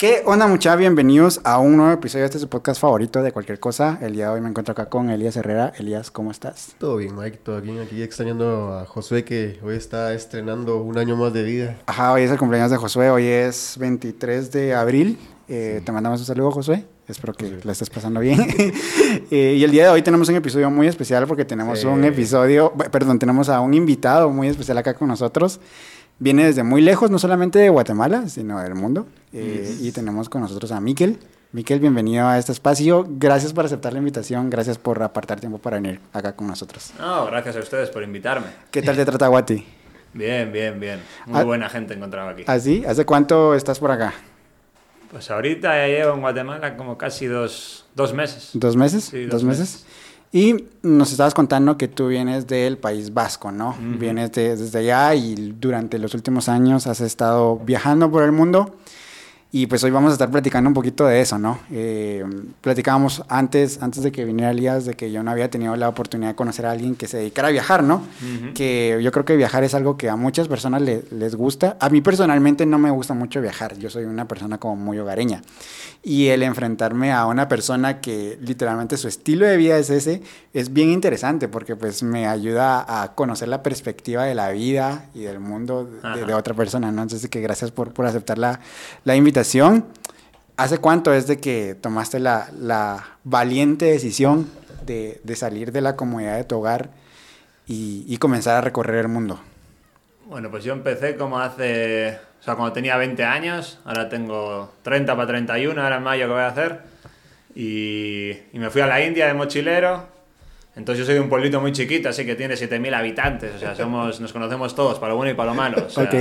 ¿Qué onda muchachos? Bienvenidos a un nuevo episodio de este su podcast favorito de cualquier cosa. El día de hoy me encuentro acá con Elías Herrera. Elías, ¿cómo estás? Todo bien, Mike, todo bien. Aquí extrañando a Josué que hoy está estrenando un año más de vida. Ajá, hoy es el cumpleaños de Josué. Hoy es 23 de abril. Eh, Te mandamos un saludo, Josué. Espero que la estés pasando bien. eh, y el día de hoy tenemos un episodio muy especial porque tenemos Sí. un episodio, perdón, tenemos a un invitado muy especial acá con nosotros. Viene desde muy lejos, no solamente de Guatemala, sino del mundo. Eh, Y tenemos con nosotros a Miquel. Miquel, bienvenido a este espacio. Gracias por aceptar la invitación. Gracias por apartar tiempo para venir acá con nosotros. No, gracias a ustedes por invitarme. ¿Qué tal te trata Guati? Bien, bien, bien. Muy Ah. buena gente encontrado aquí. ¿Así? ¿Hace cuánto estás por acá? Pues ahorita ya llevo en Guatemala como casi dos, dos meses. ¿Dos meses? Sí, ¿Dos, dos meses? meses. Y nos estabas contando que tú vienes del País Vasco, ¿no? Vienes de- desde allá y durante los últimos años has estado viajando por el mundo. Y pues hoy vamos a estar platicando un poquito de eso, ¿no? Eh, platicábamos antes, antes de que viniera Elías, de que yo no había tenido la oportunidad de conocer a alguien que se dedicara a viajar, ¿no? Ujú. Que yo creo que viajar es algo que a muchas personas le- les gusta. A mí personalmente no me gusta mucho viajar. Yo soy una persona como muy hogareña. Y el enfrentarme a una persona que literalmente su estilo de vida es ese, es bien interesante porque pues me ayuda a conocer la perspectiva de la vida y del mundo de, otra persona, ¿no? Entonces que gracias por, por aceptar la, la invitación. ¿Hace cuánto es de que tomaste la, la valiente decisión de, de salir de la comodidad de tu hogar y, y comenzar a recorrer el mundo? Bueno, pues yo empecé como hace... O sea, cuando tenía 20 años, ahora tengo 30 para 31, ahora en mayo que voy a hacer. Y, y me fui a la India de mochilero. Entonces yo soy de un pueblito muy chiquito, así que tiene 7.000 habitantes. O sea, somos, nos conocemos todos, para lo bueno y para lo malo. O sea, Ok.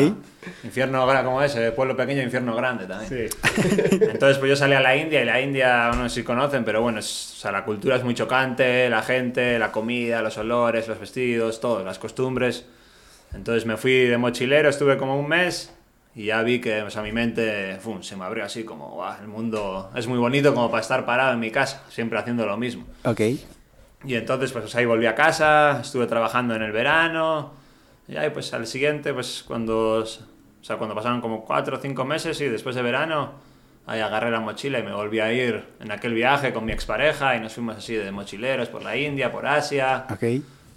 Infierno gra- como ese, pueblo pequeño, infierno grande también. Entonces, pues yo salí a la India y la India, no sé si conocen, pero bueno, es- o sea, la cultura es muy chocante, la gente, la comida, los olores, los vestidos, todo, las costumbres. Entonces me fui de mochilero, estuve como un mes y ya vi que o sea, mi mente fum, se me abrió así como, "Guau, el mundo es muy bonito como para estar parado en mi casa, siempre haciendo lo mismo. Ok. Y entonces, pues ahí volví a casa, estuve trabajando en el verano. Y ahí, pues al siguiente, pues cuando, o sea, cuando pasaron como cuatro o cinco meses y después de verano, ahí agarré la mochila y me volví a ir en aquel viaje con mi expareja y nos fuimos así de mochileros por la India, por Asia. Ok.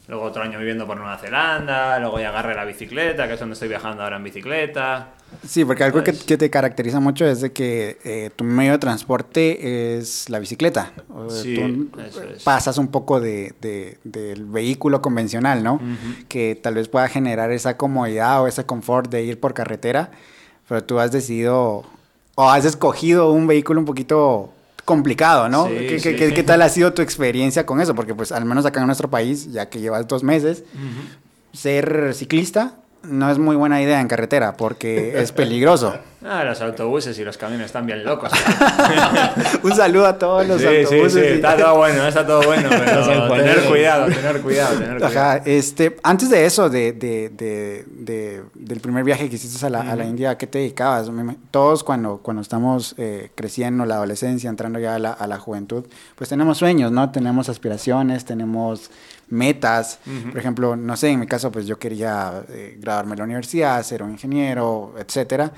Luego otro año viviendo por Nueva Zelanda, luego ya agarré la bicicleta, que es donde estoy viajando ahora en bicicleta. Sí, porque algo que, que te caracteriza mucho es de que eh, tu medio de transporte es la bicicleta. O Sí, tú eso es. pasas un poco de, de- del vehículo convencional, ¿no? Ujú. Que tal vez pueda generar esa comodidad o ese confort de ir por carretera, pero tú has decidido o has escogido un vehículo un poquito complicado, ¿no? Sí, ¿Qué, qué- sí. qué- qué tal ha sido tu experiencia con eso? Porque pues al menos acá en nuestro país, ya que llevas dos meses, ser ciclista no es muy buena idea en carretera porque es peligroso. Ah, los autobuses y los camiones están bien locos. Un saludo a todos los sí, autobuses. sí, y- está todo bueno, está todo bueno, pero tener cuidado, tener cuidado, tener cuidado. Ajá, este, antes de eso, de, de, de, de- del primer viaje que hiciste a la, a la India, ¿a qué te dedicabas? Todos cuando, cuando estamos eh, creciendo, la adolescencia, entrando ya a la, a la juventud, pues tenemos sueños, ¿no? Tenemos aspiraciones, tenemos metas. Por ejemplo, no sé, en mi caso, pues yo quería eh, graduarme en la universidad, ser un ingeniero, etcétera.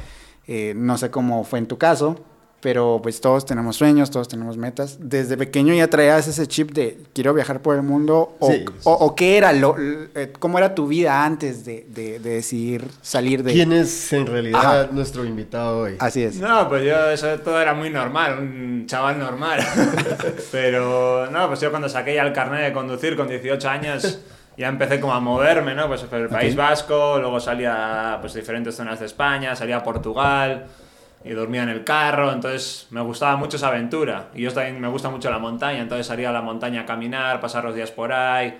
Eh, no sé cómo fue en tu caso, pero pues todos tenemos sueños, todos tenemos metas. Desde pequeño ya traías ese chip de quiero viajar por el mundo o, Sí. o, o qué era lo, eh, cómo era tu vida antes de, de- de decidir salir de ¿Quién es en realidad Ajá. nuestro invitado hoy? así es No, pues yo eso todo era muy normal, un chaval normal. Pero no, pues yo cuando saqué ya el carnet de conducir con 18 años ya empecé como a moverme, ¿no? Pues por el País Ok. Vasco, luego salía pues a diferentes zonas de España, salía a Portugal y dormía en el carro, entonces me gustaba mucho esa aventura. Y yo también me gusta mucho la montaña, entonces salía a la montaña a caminar, pasar los días por ahí.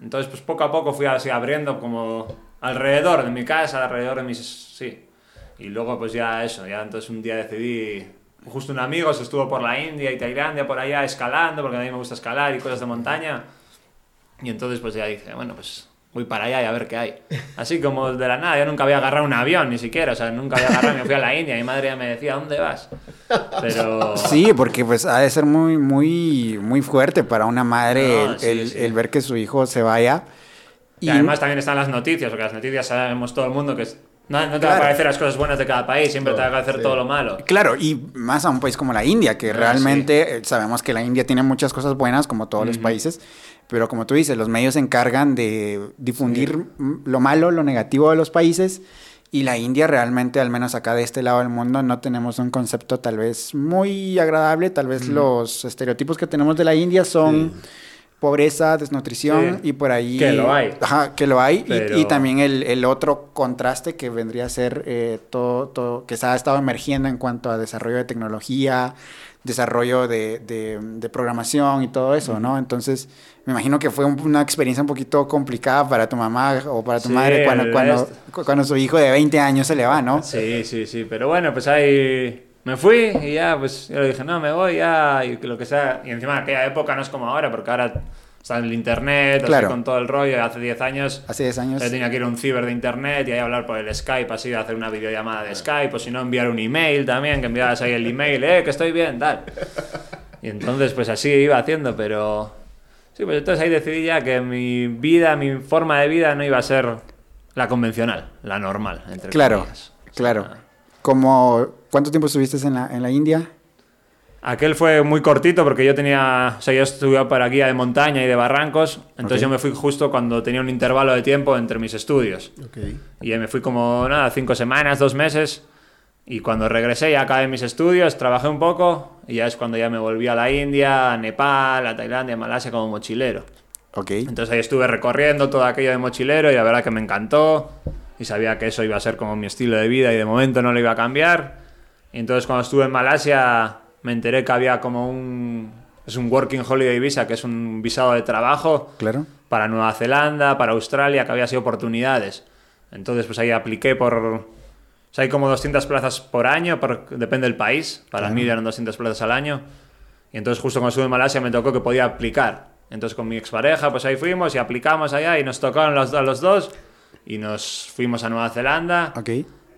Entonces, pues poco a poco fui así abriendo como alrededor de mi casa, alrededor de mis... Sí. Y luego pues ya eso, ya entonces un día decidí... Justo un amigo se estuvo por la India y Tailandia, por allá escalando, porque a mí me gusta escalar y cosas de montaña. Y entonces pues ya dije, bueno, pues voy para allá y a ver qué hay. Así como de la nada, yo nunca había agarrado un avión ni siquiera, o sea, nunca había agarrado, me fui a la India, mi madre ya me decía, ¿dónde vas? Pero... Sí, porque pues ha de ser muy, muy, muy fuerte para una madre No, el, sí, el- sí. el ver que su hijo se vaya. Y además también están las noticias, porque las noticias sabemos todo el mundo que es- No, no te va Claro. a parecer las cosas buenas de cada país, siempre No, te va a parecer sí. todo lo malo. Claro, y más a un país como la India, que Ah, realmente eh, sabemos que la India tiene muchas cosas buenas, como todos los Ujú. países, pero como tú dices, los medios se encargan de difundir lo malo, lo negativo de los países, y la India realmente, al menos acá de este lado del mundo, no tenemos un concepto tal vez muy agradable, tal vez los estereotipos que tenemos de la India son... Pobreza, desnutrición Sí. y por ahí... Que lo hay. Ajá, que lo hay. y- Pero- Y, también el, el otro contraste que vendría a ser eh, todo, todo, que se ha estado emergiendo en cuanto a desarrollo de tecnología, desarrollo de, de- de programación y todo eso, ¿no? Entonces, me imagino que fue un- una experiencia un poquito complicada para tu mamá o para tu Sí, madre cuando, cuando, cuando su hijo de 20 años se le va, ¿no? Sí, sí, sí, pero bueno, pues ahí me fui y ya, pues yo le dije, no, me voy ya, y lo que sea. Y encima en aquella época no es como ahora, porque ahora está en el internet, así Claro. con todo el rollo, hace 10 años Hace 10 años. yo tenía que ir a un ciber de internet y ahí hablar por el Skype, así, hacer una videollamada de Skype, o si no, enviar un email también, que enviabas ahí el email, eh, que estoy bien, tal. Y entonces, pues así iba haciendo, pero... Sí, pues entonces ahí decidí ya que mi vida, mi forma de vida no iba a ser la convencional, la normal, entre Claro, comillas. O sea, claro. Como, ¿Cuánto tiempo estuviste en la, en la India? Aquel fue muy cortito porque yo tenía, o sea, yo estuve para guía de montaña y de barrancos, entonces Ok. yo me fui justo cuando tenía un intervalo de tiempo entre mis estudios. Ok. Y ahí me fui como, nada, cinco semanas, dos meses. Y cuando regresé ya acabé mis estudios, trabajé un poco y ya es cuando ya me volví a la India, a Nepal, a Tailandia, a Malasia como mochilero. Ok. Entonces ahí estuve recorriendo todo aquello de mochilero y la verdad que me encantó y sabía que eso iba a ser como mi estilo de vida y de momento no lo iba a cambiar. Y entonces cuando estuve en Malasia me enteré que había como un... Es un Working Holiday Visa, que es un visado de trabajo Claro. para Nueva Zelanda, para Australia, que había sido oportunidades. Entonces, pues ahí apliqué por... O sea, hay como 200 plazas por año, por- depende del país. Para mí eran 200 plazas al año. Y entonces justo cuando estuve en Malasia me tocó que podía aplicar. Entonces con mi expareja, pues ahí fuimos y aplicamos allá y nos tocaron los, a los dos. Y nos fuimos a Nueva Zelanda. Ok.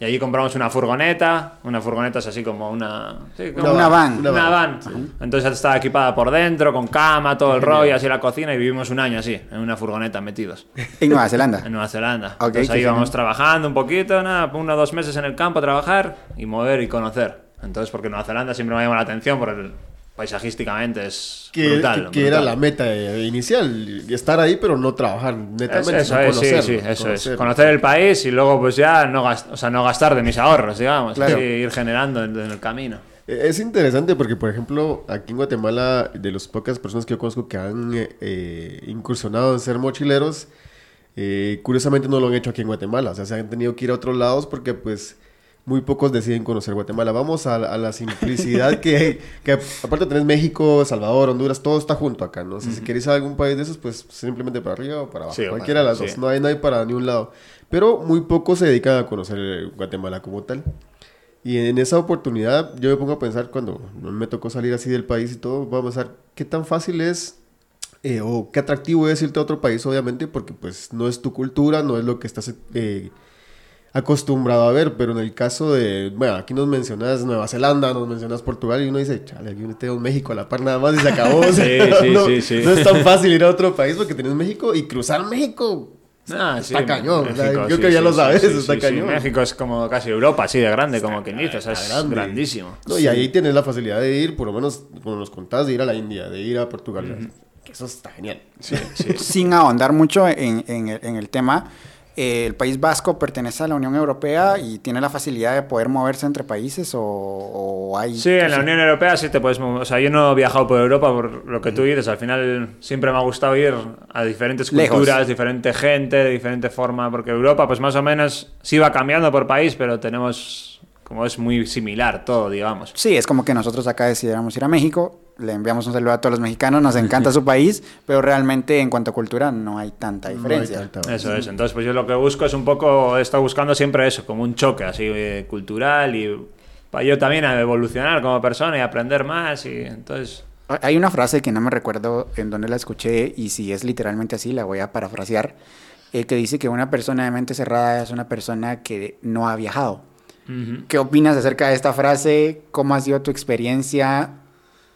Y allí compramos una furgoneta. Una furgoneta es así como una... sí, como Una van. Una, Una van. Entonces estaba equipada por dentro, con cama, todo el rollo, así la cocina. Y vivimos un año así, en una furgoneta metidos. En Nueva Zelanda. En Nueva Zelanda. Ok, Entonces ahí íbamos genial. trabajando un poquito, nada, uno o dos meses en el campo a trabajar y mover y conocer. Entonces, porque Nueva Zelanda siempre me llama la atención, porque el- paisajísticamente es Que, brutal. que- que era la meta inicial, estar ahí pero no trabajar Es- netamente, eso sino es, sí, sí, eso es. conocerlo. Conocer el país y luego pues ya no, gas- o sea, no gastar de mis ahorros, digamos. Claro. y ir generando en, en el camino. Eh, Es interesante porque, por ejemplo, aquí en Guatemala, de las pocas personas que yo conozco que han eh, eh, incursionado en ser mochileros, eh, curiosamente no lo han hecho aquí en Guatemala. O sea, se han tenido que ir a otros lados porque, pues, muy pocos deciden conocer Guatemala. Vamos a, a la simplicidad que, que, aparte tenés México, Salvador, Honduras, todo está junto acá, ¿no? O sea, si queréis a algún país de esos, pues, simplemente para arriba o para abajo. Sí, cualquiera de las para- dos. sí. No hay, no hay para ni un lado. Pero muy pocos se dedican a conocer Guatemala como tal. Y en esa oportunidad yo me pongo a pensar cuando me tocó salir así del país y todo, vamos a ver qué tan fácil es eh, o qué atractivo es irte a otro país, obviamente, porque pues no es tu cultura, no es lo que estás eh, acostumbrado a ver, pero en el caso de, bueno, aquí nos mencionas Nueva Zelanda, nos mencionas Portugal y uno dice, chale, aquí tenemos México a la par nada más y se acabó. Sí, sí, no, sí, sí. no es tan fácil ir a otro país porque tenés México y cruzar México. Ah, Está sí, cañón, o sea, México, creo sí, que ya sí, lo sabes, sí, está sí, sí. cañón. México es como casi Europa, así de grande, como quien dice. O sea, es grande. grandísimo. No, y ahí tienes la facilidad de ir, por lo menos, como nos contás, de ir a la India, de ir a Portugal. Que Eso está genial. Sí, sí. Sin ahondar mucho en, en el, en el tema, eh, el País Vasco pertenece a la Unión Europea y tiene la facilidad de poder moverse entre países o, o hay... Sí, en la Unión Europea sí te puedes mover. O sea, yo no he viajado por Europa por lo que tú dices. Al final siempre me ha gustado ir a diferentes Lejos. culturas, diferente gente, de diferente forma. Porque Europa, pues más o menos, sí va cambiando por país, pero tenemos. Como es muy similar todo, digamos. Sí, es como que nosotros acá decidiéramos ir a México, le enviamos un saludo a todos los mexicanos, nos encanta su país, pero realmente en cuanto a cultura no hay tanta No hay diferencia. tanta- Eso es. Entonces, pues yo lo que busco es un poco. He estado buscando siempre eso, como un choque así eh, cultural y. Para yo también a evolucionar como persona y aprender más. Y entonces. Hay una frase que no me recuerdo en dónde la escuché y si es literalmente así, la voy a parafrasear, eh, que dice que una persona de mente cerrada es una persona que no ha viajado. Ujú. ¿Qué opinas acerca de esta frase? ¿Cómo ha sido tu experiencia?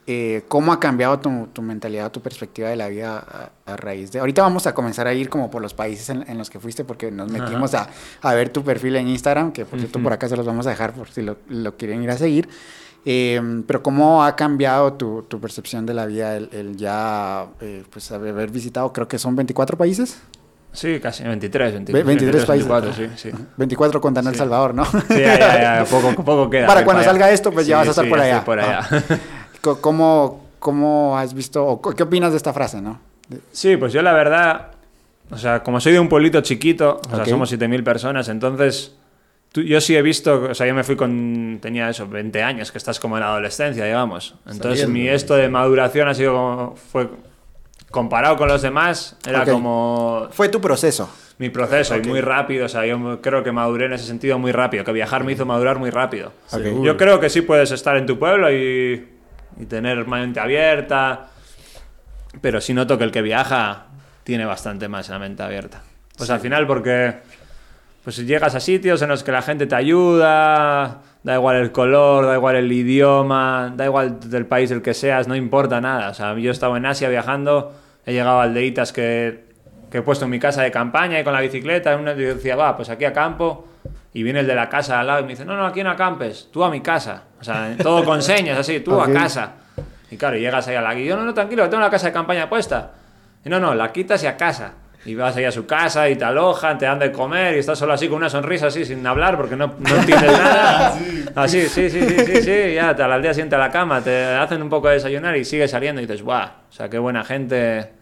eh, ¿cómo ha cambiado tu, tu, mentalidad, tu perspectiva de la vida a, a, raíz de... Ahorita vamos a comenzar a ir como por los países en, en los que fuiste porque nos metimos a, a, ver tu perfil en Instagram, que por cierto uh -huh. por acá se los vamos a dejar por si lo, lo quieren ir a seguir. Eh, pero ¿cómo ha cambiado tu, tu, percepción de la vida el, el ya eh, pues haber visitado, creo que son 24 países? Sí, casi 23, 23, 23 países. 24, sí, sí. 24 contando sí. El Salvador, ¿no? Sí, ya, ya, poco, poco queda. Para cuando salga esto, pues ya vas a estar por allá. por allá. ¿Cómo, ¿Cómo has visto, o qué opinas de esta frase, no? Sí, pues yo la verdad, o sea, como soy de un pueblito chiquito, o sea, somos 7.000 personas, entonces tú, yo sí he visto, o sea, yo me fui con, tenía eso, 20 años, que estás como en la adolescencia, digamos. Entonces Saliendo, mi esto de maduración ha sido como, fue, comparado con los demás, era okay. como... Fue tu proceso. Mi proceso, okay. y muy rápido, o sea, yo creo que maduré en ese sentido muy rápido, que viajar me hizo madurar muy rápido. Okay. Yo creo que sí puedes estar en tu pueblo y, y tener mente abierta, pero sí noto que el que viaja tiene bastante más la mente abierta. Pues sí. al final porque pues llegas a sitios en los que la gente te ayuda, da igual el color, da igual el idioma, da igual del país del que seas, no importa nada. O sea, yo he estado en Asia viajando, he llegado a aldeitas que, que he puesto en mi casa de campaña y con la bicicleta, uno decía, va, pues aquí a campo, y viene el de la casa al lado y me dice, no, no, aquí no acampes, tú a mi casa. O sea, todo con señas, así, tú okay. a casa. Y claro, y llegas ahí a la guía, yo no, no, tranquilo, tengo una casa de campaña puesta. Y no, no, la quitas y a casa. Y vas ahí a su casa y te alojan, te dan de comer y estás solo así con una sonrisa así sin hablar porque no, no entiendes nada. Así, sí, sí, sí, sí, sí, ya te, al día siguiente a la cama, te hacen un poco de desayunar y sigues saliendo y dices, guau, o sea, qué buena gente.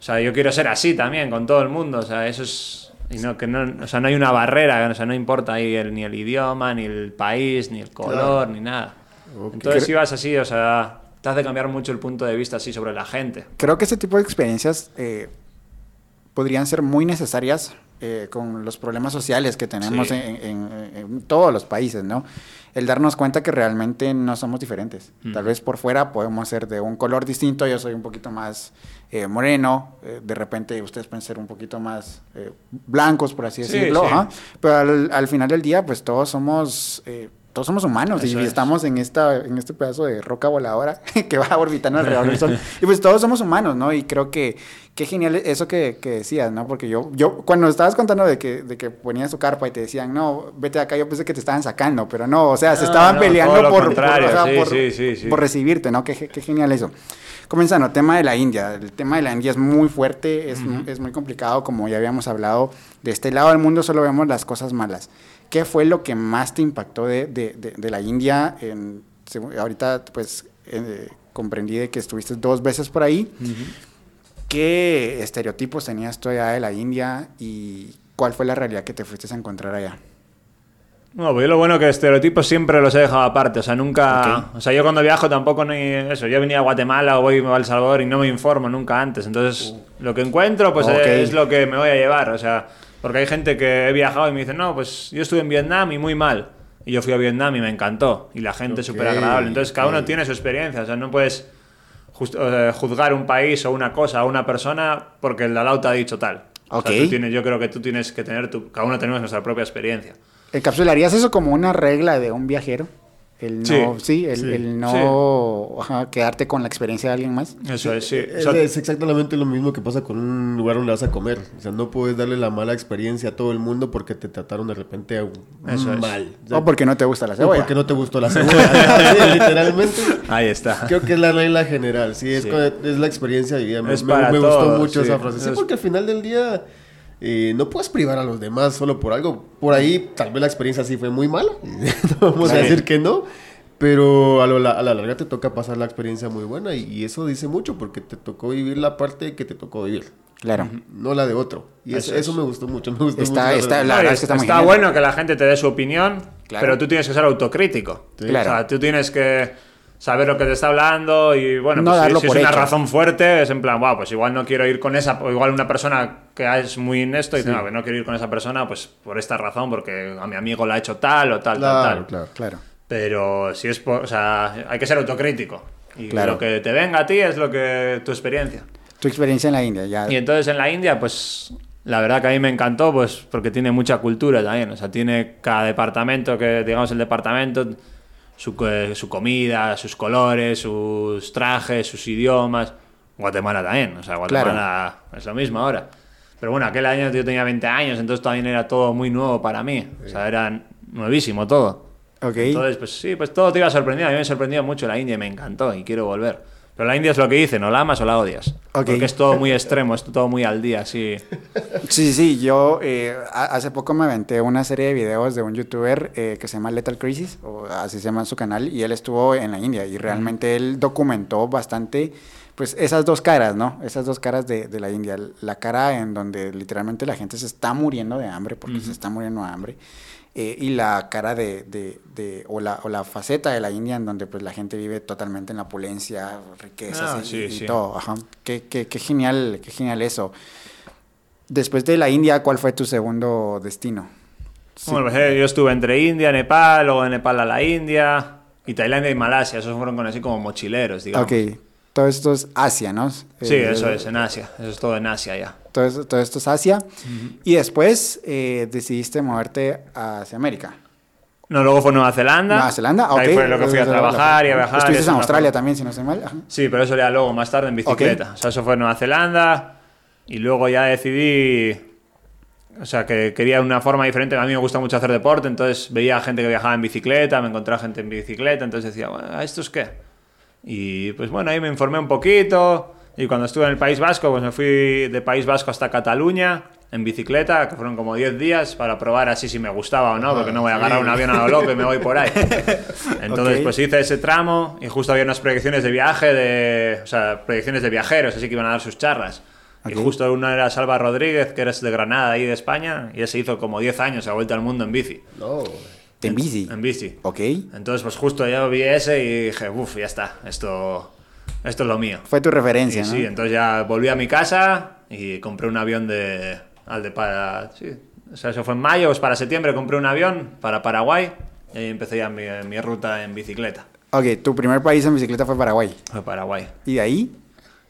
O sea, yo quiero ser así también con todo el mundo, o sea, eso es... Y no, que no, o sea, no hay una barrera, o sea, no importa ahí el, ni el idioma, ni el país, ni el color, claro. ni nada. Okay. Entonces, si vas así, o sea, te hace cambiar mucho el punto de vista así sobre la gente. Creo que ese tipo de experiencias eh, podrían ser muy necesarias eh, con los problemas sociales que tenemos sí. en, en, en, todos los países, ¿no? El darnos cuenta que realmente no somos diferentes. Mm. Tal vez por fuera podemos ser de un color distinto, yo soy un poquito más eh, moreno, eh, de repente ustedes pueden ser un poquito más eh, blancos, por así decirlo, sí, sí. pero al, al, final del día, pues todos somos todos somos humanos Eso y es. estamos en esta en este pedazo de roca voladora que va orbitando alrededor del sol. Y pues todos somos humanos no y creo que qué genial eso que, que, decías no porque yo yo cuando estabas contando de que de que ponías tu carpa y te decían no vete de acá yo pensé que te estaban sacando pero no o sea se estaban no, peleando por por, o sea, sí, por, sí, por, recibirte no qué, qué genial eso. Comenzando tema de la India. El tema de la India es muy fuerte es, uh -huh. es muy complicado como ya habíamos hablado. De este lado del mundo solo vemos las cosas malas ¿Qué fue lo que más te impactó de, de, de, de la India? En, ahorita, pues, eh, comprendí de que estuviste dos veces por ahí. Uh -huh. ¿Qué estereotipos tenías tú allá de la India y cuál fue la realidad que te fuiste a encontrar allá? No, pues yo lo bueno que estereotipos siempre los he dejado aparte, o sea, nunca, okay. o sea, yo cuando viajo tampoco ni eso, yo venía a Guatemala o voy a El Salvador y no me informo nunca antes, entonces uh. lo que encuentro pues okay. es lo que me voy a llevar, o sea, porque hay gente que he viajado y me dice, no, pues yo estuve en Vietnam y muy mal. Y yo fui a Vietnam y me encantó. Y la gente okay, súper agradable. Entonces cada uno tiene su experiencia. O sea, no puedes just, juzgar un país o una cosa o una persona porque el Dalao te ha dicho tal. Okay. O sea, tienes, yo creo que tú tienes que tener, tu, cada uno tenemos nuestra propia experiencia. ¿Encapsularías eso como una regla de un viajero? El no, sí, sí, el, sí, el no sí. ajá, quedarte con la experiencia de alguien más. Eso es, sí. Es, es, exactamente lo mismo que pasa con un lugar donde vas a comer. O sea, no puedes darle la mala experiencia a todo el mundo porque te trataron de repente Eso mal. Es. O, sea, o, porque no te gusta la cebolla. O porque no te gustó la cebolla. literalmente. Ahí está. Creo que es la regla general. Sí, es, es la experiencia. Diría, me, me, me gustó mucho esa frase. Sí, porque al final del día eh, no puedes privar a los demás solo por algo. Por ahí tal vez la experiencia sí fue muy mala. no vamos sí. a decir que no. Pero a, lo, a, la larga te toca pasar la experiencia muy buena y, y, eso dice mucho porque te tocó vivir la parte que te tocó vivir. Claro. No la de otro. Y eso, eso, me gustó mucho. Me gustó está, mucho está, la verdad es que está, está bueno que la gente te dé su opinión, claro. pero tú tienes que ser autocrítico. Sí. Claro. O sea, tú tienes que saber lo que te está hablando y bueno, no pues si, es una hecho. razón fuerte, es en plan, wow, pues igual no quiero ir con esa, o igual una persona que es muy inesto y sí. no, no quiero ir con esa persona, pues por esta razón, porque a mi amigo la ha hecho tal o tal, claro, tal, tal. Claro, claro. Pero si es por, o sea, hay que ser autocrítico. Y claro. lo que te venga a ti es lo que tu experiencia. Tu experiencia en la India, ya. Y entonces en la India, pues la verdad que a mí me encantó, pues porque tiene mucha cultura también. O sea, tiene cada departamento, que digamos el departamento su, co- su comida, sus colores, sus trajes, sus idiomas. Guatemala también, o sea, Guatemala es lo mismo ahora. Pero bueno, aquel año yo tenía 20 años, entonces también era todo muy nuevo para mí. O sea, era nuevísimo todo. Ok. Entonces, pues sí, pues todo te iba sorprendiendo. A mí me sorprendió mucho la India y me encantó y quiero volver. Pero la India es lo que dicen, o la amas o la odias. Ok. Porque es todo muy extremo, es todo muy al día, sí. Sí, sí, yo eh, ha- hace poco me aventé una serie de videos de un youtuber eh, que se llama Lethal Crisis, o así se llama su canal, y él estuvo en la India y realmente él documentó bastante, pues esas dos caras, ¿no? Esas dos caras de, de la India. La cara en donde literalmente la gente se está muriendo de hambre, porque se está muriendo de hambre, eh, y la cara de, de, de- o, la, o la faceta de la India en donde pues la gente vive totalmente en la opulencia, riquezas Ah, y, sí, y sí. todo. Ajá. Qué, qué, qué genial, qué genial eso. Después de la India, ¿cuál fue tu segundo destino? Sí. Bueno, pues, yo estuve entre India, Nepal, luego de Nepal a la India, y Tailandia y Malasia. Esos fueron con así como mochileros, digamos. Ok, todo esto es Asia, ¿no? Sí, Eh, eso es, en Asia. Eso es todo en Asia ya. Todo, esto- todo esto es Asia. Y después eh, decidiste moverte hacia América. No, luego fue Nueva Zelanda. Nueva Zelanda, ah, ok. Ahí fue lo que fui a trabajar y a viajar. Estuviste en Australia también, si no estoy mal. Ajá. Sí, pero eso era luego, más tarde en bicicleta. O sea, eso fue Nueva Zelanda. Y luego ya decidí. O sea, que quería una forma diferente. A mí me gusta mucho hacer deporte, entonces veía gente que viajaba en bicicleta, me encontraba gente en bicicleta, entonces decía, bueno, ¿a estos qué? Y pues bueno, ahí me informé un poquito. Y cuando estuve en el País Vasco, pues me fui de País Vasco hasta Cataluña en bicicleta, que fueron como 10 días para probar así si me gustaba o no, porque no voy a agarrar un avión a lo loco y me voy por ahí. Entonces, pues hice ese tramo y justo había unas proyecciones de viaje, de, o sea, proyecciones de viajeros, así que iban a dar sus charlas. Y justo una era Salva Rodríguez, que eres de Granada, ahí de España, y ese hizo como 10 años, se ha vuelto al mundo en bici. No. En bici. En bici. Ok. Entonces, pues justo yo vi ese y dije, uff, ya está, esto, esto es lo mío. Fue tu Y referencia, ¿no? sí, entonces ya volví a mi casa y compré un avión de. Al de para. Sí, o sea, eso fue en mayo, pues para septiembre compré un avión para Paraguay y ahí empecé ya mi, mi ruta en bicicleta. Ok, tu primer país en bicicleta fue Paraguay. Fue Paraguay. ¿Y de ahí?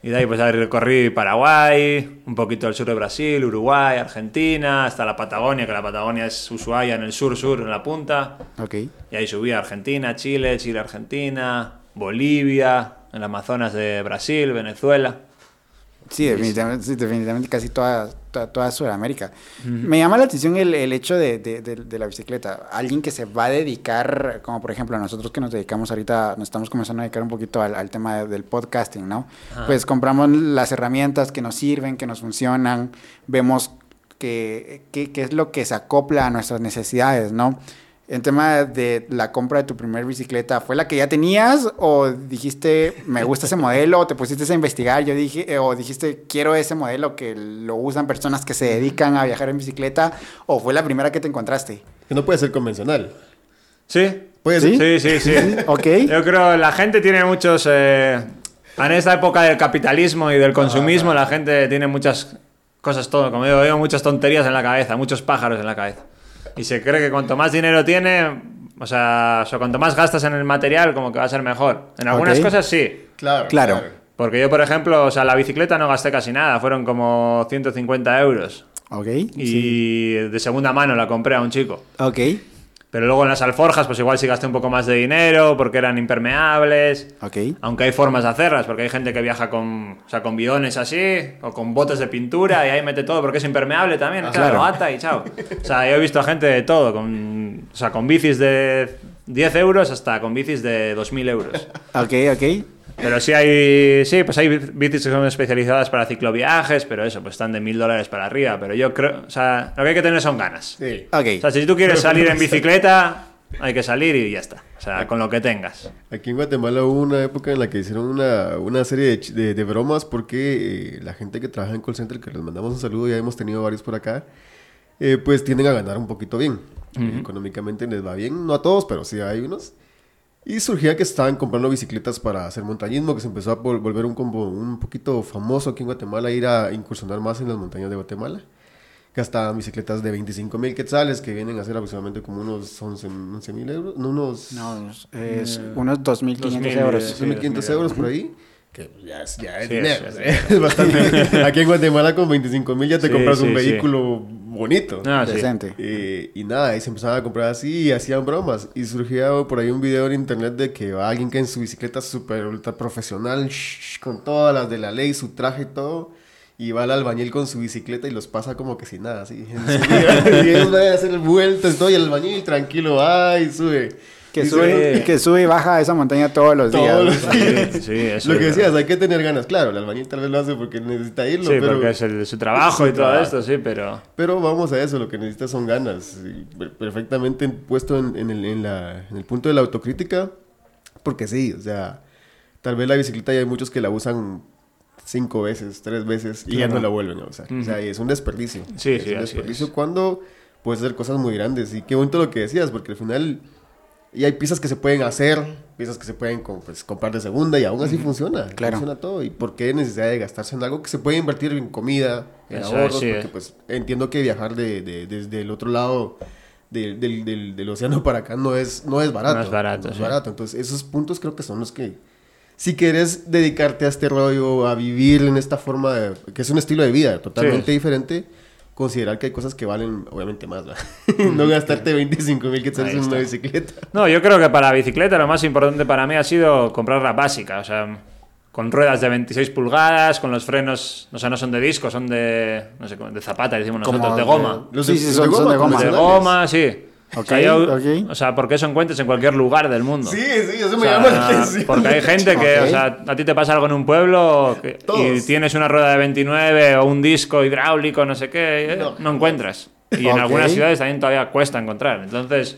Y de ahí pues ahí recorrí Paraguay, un poquito el sur de Brasil, Uruguay, Argentina, hasta la Patagonia, que la Patagonia es Ushuaia en el sur-sur, en la punta. Ok. Y ahí subí a Argentina, Chile, Chile-Argentina, Bolivia, en el Amazonas de Brasil, Venezuela. Sí, definitivamente, sí, definitivamente casi toda, toda, toda Sudamérica. Me llama la atención el, el hecho de, de- de- de la bicicleta. Alguien que se va a dedicar, como por ejemplo nosotros que nos dedicamos ahorita, nos estamos comenzando a dedicar un poquito al, al tema de- del podcasting, ¿no? Pues compramos las herramientas que nos sirven, que nos funcionan, vemos qué que, qué es lo que se acopla a nuestras necesidades, ¿no? En tema de la compra de tu primer bicicleta, ¿fue la que ya tenías o dijiste, me gusta ese modelo, o te pusiste a investigar, yo dije, eh, o dijiste, quiero ese modelo que lo usan personas que se dedican a viajar en bicicleta, o fue la primera que te encontraste? Que no puede ser convencional. ¿Sí? Puede ¿Sí? ser. Sí, sí, sí. Ok. Yo creo que la gente tiene muchos... eh, en esta época del capitalismo y del consumismo, la gente tiene muchas cosas, todo, como digo, digo, muchas tonterías en la cabeza, muchos pájaros en la cabeza. Y se cree que cuanto más dinero tiene, o sea, o sea, cuanto más gastas en el material, como que va a ser mejor. En algunas cosas sí. Claro. Claro. Porque yo, por ejemplo, o sea, la bicicleta no gasté casi nada, fueron como 150 euros. Ok. Y sí. de segunda mano la compré a un chico. Ok. Pero luego en las alforjas, pues igual sí gasté un poco más de dinero porque eran impermeables. Ok. Aunque hay formas de hacerlas, porque hay gente que viaja con, o sea, con bidones así, o con botes de pintura, y ahí mete todo, porque es impermeable también. claro, claro. ata y chao. O sea, yo he visto a gente de todo, con, o sea, con bicis de 10 euros hasta con bicis de 2.000 euros. Ok, ok. Pero sí hay, sí, pues hay bicis que son especializadas para cicloviajes, pero eso, pues están de 1.000 dólares para arriba. Pero yo creo, o sea, lo que hay que tener son ganas. Sí. Ok. O sea, si tú quieres salir en bicicleta, hay que salir y ya está. O sea, con lo que tengas. Aquí en Guatemala hubo una época en la que hicieron una, una serie de, de- de bromas porque eh, la gente que trabaja en call center, que les mandamos un saludo, ya hemos tenido varios por acá, eh, pues tienden a ganar un poquito bien. Económicamente les va bien, no a todos, pero sí hay unos. Y surgía que estaban comprando bicicletas para hacer montañismo, que se empezó a vol- volver un, como un poquito famoso aquí en Guatemala, ir a incursionar más en las montañas de Guatemala. Gastaban bicicletas de 25 mil quetzales, que vienen a ser aproximadamente como unos 11 mil euros, no, unos No, es unos 2.500 2.000, euros. sí, 2.500 2.000 euros por ahí. Que ya es, ya es Sí, dinero. es- ¿eh? Es bastante. Aquí en Guatemala con 25 mil ya te Sí, compras un sí, sí. vehículo bonito. Ah, sí. Decente. Eh, y nada, y se empezaban a comprar así y hacían bromas. Y surgía por ahí un video en internet de que va alguien que en su bicicleta súper ultra profesional, shh, con todas las de la ley, su traje y todo. Y va el albañil con su bicicleta y los pasa como que sin nada, así. y ellos van a hacer vueltas y todo, y el albañil tranquilo va y sube. Que sube, Sí. que sube y baja esa montaña todos los días. Todos los Sí, días. sí, eso Lo que decías, hay que tener ganas. Claro, el albañil tal vez lo hace porque necesita irlo, Sí, pero... porque es el- su trabajo y todo trabajo. esto, sí, pero... Pero vamos a eso, lo que necesitas son ganas. perfectamente puesto en, en el, en la- en el punto de la autocrítica, porque sí, o sea, tal vez la bicicleta ya hay muchos que la usan cinco veces, tres veces y ya no la vuelven a usar. O sea, y es un desperdicio. Sí, es sí, un así desperdicio es. cuando puedes hacer cosas muy grandes. Y qué bonito lo que decías, porque al final... Y hay piezas que se pueden hacer, piezas que se pueden pues, comprar de segunda y aún así funciona. Claro. Funciona todo. ¿Y por qué necesidad de gastarse en algo que se puede invertir en comida, en Eso es, ahorros? sí, porque eh. pues entiendo que viajar de, de- desde el otro lado de- del, del- del océano para acá no es, no es barato. No es barato, sí. barato. Entonces esos puntos creo que son los que... Si quieres dedicarte a este rollo, a vivir en esta forma, de- que es un estilo de vida totalmente diferente, considerar que hay cosas que valen obviamente más. ¿va? no gastarte 25 mil quetzales en una bicicleta. No, yo creo que para la bicicleta lo más importante para mí ha sido comprar la básica, o sea, con ruedas de 26 pulgadas, con los frenos, o sea, no son de disco, son de, no sé, de zapata, decimos Como nosotros, de goma. Los Sí, de- sí, los son- son de goma. De convencionales. goma, sí. Ok, o, sea, yo- o sea, porque eso encuentres en cualquier lugar del mundo. Sí, sí, eso O me sea, llama la atención. Porque hay gente que, Ok. o sea, a ti te pasa algo en un pueblo que- y tienes una rueda de 29 o un disco hidráulico, no sé qué, eh, No. no, encuentras. Y en algunas ciudades también todavía cuesta encontrar. Entonces,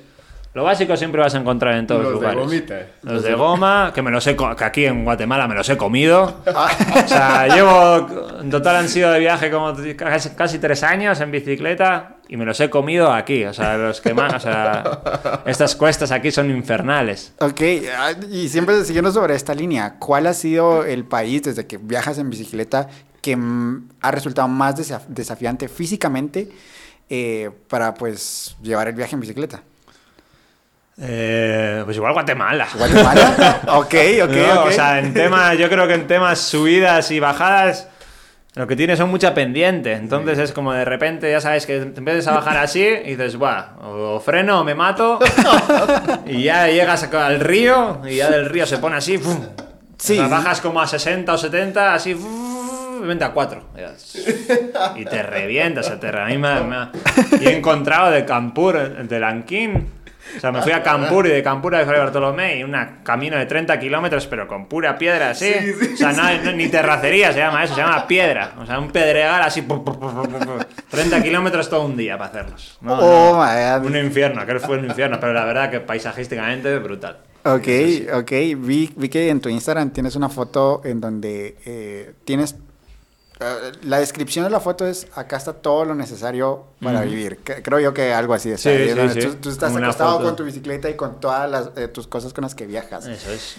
lo básico siempre vas a encontrar en todos los, Los de lugares. gomita. Los de goma, que me los he que aquí en Guatemala me los he comido. o sea, llevo, en total han sido de viaje como casi, casi tres años en bicicleta y me los he comido aquí. O sea, los que más, o sea, estas cuestas aquí son infernales. Ok, ah, y siempre siguiendo sobre esta línea, ¿cuál ha sido el país desde que viajas en bicicleta que ha resultado más desaf- desafiante físicamente eh, para pues llevar el viaje en bicicleta? Eh, pues igual Guatemala. ¿Guatemala? ok, ok, No, ok. O sea, en temas, yo creo que en temas subidas y bajadas, lo que tiene son mucha pendiente. Entonces es como de repente, ya sabes que te empiezas a bajar así y dices, buah, o freno o me mato. y ya llegas al río y ya del río se pone así. ¡fum! Sí. O sea, bajas como a 60 o 70, así. ¡fum! Vente a 4. Y te revientas, o sea, te re- me- Y he encontrado de Campur, de Lanquín. O sea, me fui a Campur y de Campur a Fray Bartolomé y un camino de 30 kilómetros, pero con pura piedra así. o sea, no, ni terracería se llama eso, se llama piedra. O sea, un pedregal así. pu, pu, pu, pu, pu, pu. 30 kilómetros todo un día para hacerlos. No, Oh, no. Un infierno, aquel fue un infierno, pero la verdad que paisajísticamente brutal. Ok, ok. Vi, vi que en tu Instagram tienes una foto en donde eh, tienes... la descripción de la foto es acá está todo lo necesario para vivir. Que- creo yo que algo así es. Sí, sí, sí. Tú, tú estás Una acostado foto. con tu bicicleta y con todas las, eh, tus cosas con las que viajas. Eso es.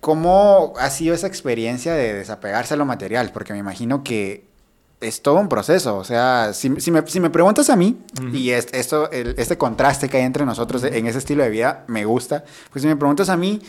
¿Cómo ha sido esa experiencia de desapegarse a lo material? Porque me imagino que es todo un proceso. O sea, si, si me, si me preguntas a mí, y es, esto, el- este contraste que hay entre nosotros en ese estilo de vida me gusta, pues si me preguntas a mí,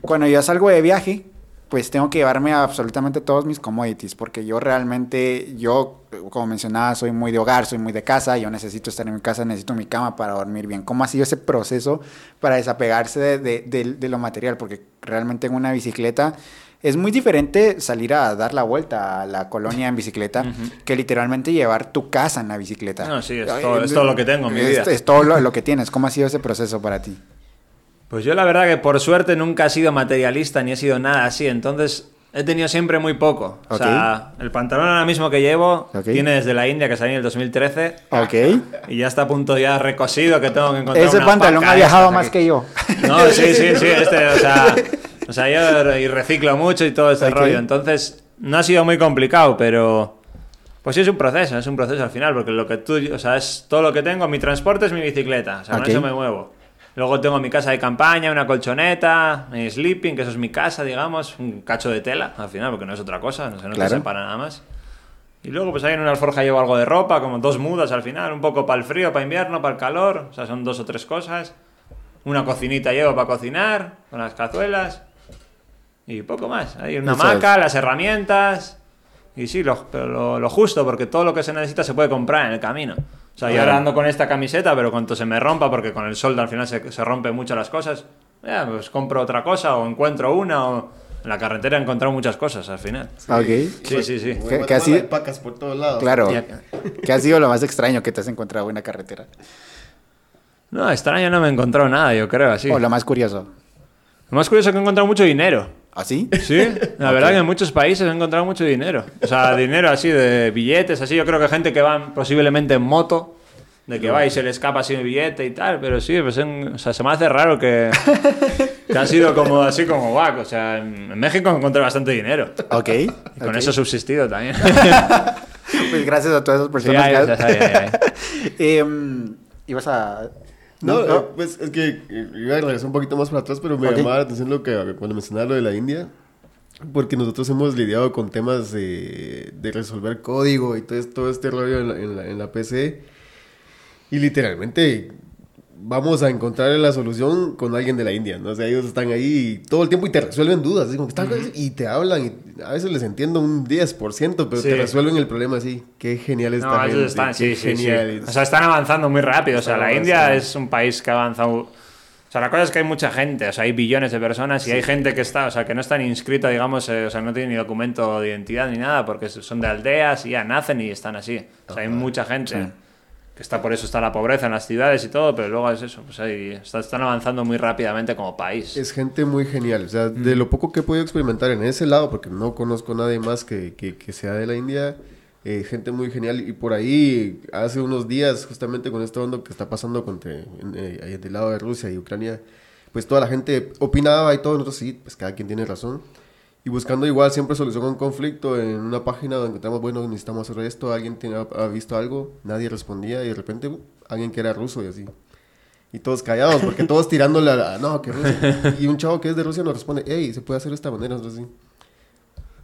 cuando yo salgo de viaje, pues tengo que llevarme a absolutamente todos mis commodities, porque yo realmente, yo, como mencionaba, soy muy de hogar, soy muy de casa, yo necesito estar en mi casa, necesito mi cama para dormir bien. ¿Cómo ha sido ese proceso para desapegarse de, de- de- de lo material? Porque realmente en una bicicleta es muy diferente salir a dar la vuelta a la colonia en bicicleta que literalmente llevar tu casa en la bicicleta. No, sí, es todo- es todo lo que tengo en mi es- vida. Es todo lo, lo que tienes. ¿Cómo ha sido ese proceso para ti? Pues yo la verdad que por suerte nunca he sido materialista ni he sido nada así, entonces he tenido siempre muy poco. O sea, el pantalón ahora mismo que llevo Ok. tiene desde la India que salió en el 2013 Ok. y ya está a punto ya recosido que tengo que encontrar Ese una pantalón ha viajado más aquí. que yo. No, sí, sí, sí, este, o sea, o sea, yo y reciclo mucho y todo este rollo, entonces no ha sido muy complicado, pero pues sí es un proceso, es un proceso al final, porque lo que tú, o sea, es todo lo que tengo, mi transporte es mi bicicleta, o sea, con eso me muevo. Luego tengo mi casa de campaña, una colchoneta, mi sleeping, que eso es mi casa, digamos, un cacho de tela, al final, porque no es otra cosa, no se no Claro. separa nada más. Y luego, pues ahí en una alforja llevo algo de ropa, como dos mudas al final, un poco para el frío, para invierno, para el calor, o sea, son dos o tres cosas. Una cocinita llevo para cocinar, con las cazuelas. Y poco más. Hay una hamaca, las herramientas. Y sí, lo, pero lo, lo justo, porque todo lo que se necesita se puede comprar en el camino. O sea, yo ahora ando con esta camiseta, pero cuanto se me rompa, porque con el sol al final se, se rompen mucho las cosas, ya, pues compro otra cosa o encuentro una o... En la carretera he encontrado muchas cosas al final. Ok. Sí, sí, sí. ¿Qué- pacas por todos lados. Claro. ¿Qué ha sido lo más extraño que te has encontrado en una carretera? No, extraño no me he encontrado nada, yo creo, así. O lo más curioso. Lo más curioso es que he encontrado mucho dinero. ¿Así? Sí, la verdad que en muchos países he encontrado mucho dinero. O sea, dinero así de billetes, así. Yo creo que gente que va posiblemente en moto, de que va y se le escapa así el billete y tal, pero sí, pues en- o sea, se me hace raro que, que ha sido como así como guac. O sea, en, en México encontré bastante dinero. Ok. Y con eso he subsistido también. Pues gracias a todas esas Sí, personas que ay, has- ay, ay, ay. Em, ibas a... No, eh, pues es que eh, iba a regresar un poquito más para atrás, pero me Ok. llamaba la atención lo que cuando mencionaba lo de la India, porque nosotros hemos lidiado con temas de, de resolver código y todo, todo este rollo en la, en la- en la PC, y literalmente vamos a encontrar la solución con alguien de la India, ¿no? O sea, ellos están ahí todo el tiempo y te resuelven dudas, así como que están- y te hablan, y a veces les entiendo un 10%, pero Sí. te resuelven el problema así. Qué genial esta No, ellos gente, están, sí, sí, sí. genial. O sea, están avanzando muy rápido. O sea, la India es un país que ha avanzado. O sea, la cosa es que hay mucha gente, o sea, hay billones de personas y hay gente que está, o sea, que no está ni inscrita, digamos, eh, o sea, no tiene ni documento de identidad ni nada, porque son de aldeas y ya nacen y están así. O sea, hay mucha gente que está, por eso está la pobreza en las ciudades y todo, pero luego es eso, pues ahí está- están avanzando muy rápidamente como país. Es gente muy genial. O sea, de lo poco que he podido experimentar en ese lado, porque no conozco a nadie más que, que, que sea de la India, eh, gente muy genial. Y por ahí, hace unos días, justamente con esto onda que está pasando con te- en, eh, ahí del lado de Rusia y Ucrania, pues toda la gente opinaba y todo, nosotros sí, pues cada quien tiene razón. Y buscando igual siempre solución a un conflicto en una página donde encontramos, bueno, necesitamos hacer esto, alguien tiene, ha visto algo, nadie respondía y de repente uh, alguien que era ruso y así. Y todos callados, porque todos tirándole a la, no, que Rusia. Y un chavo que es de Rusia nos responde, hey, se puede hacer de esta manera, nosotros sí.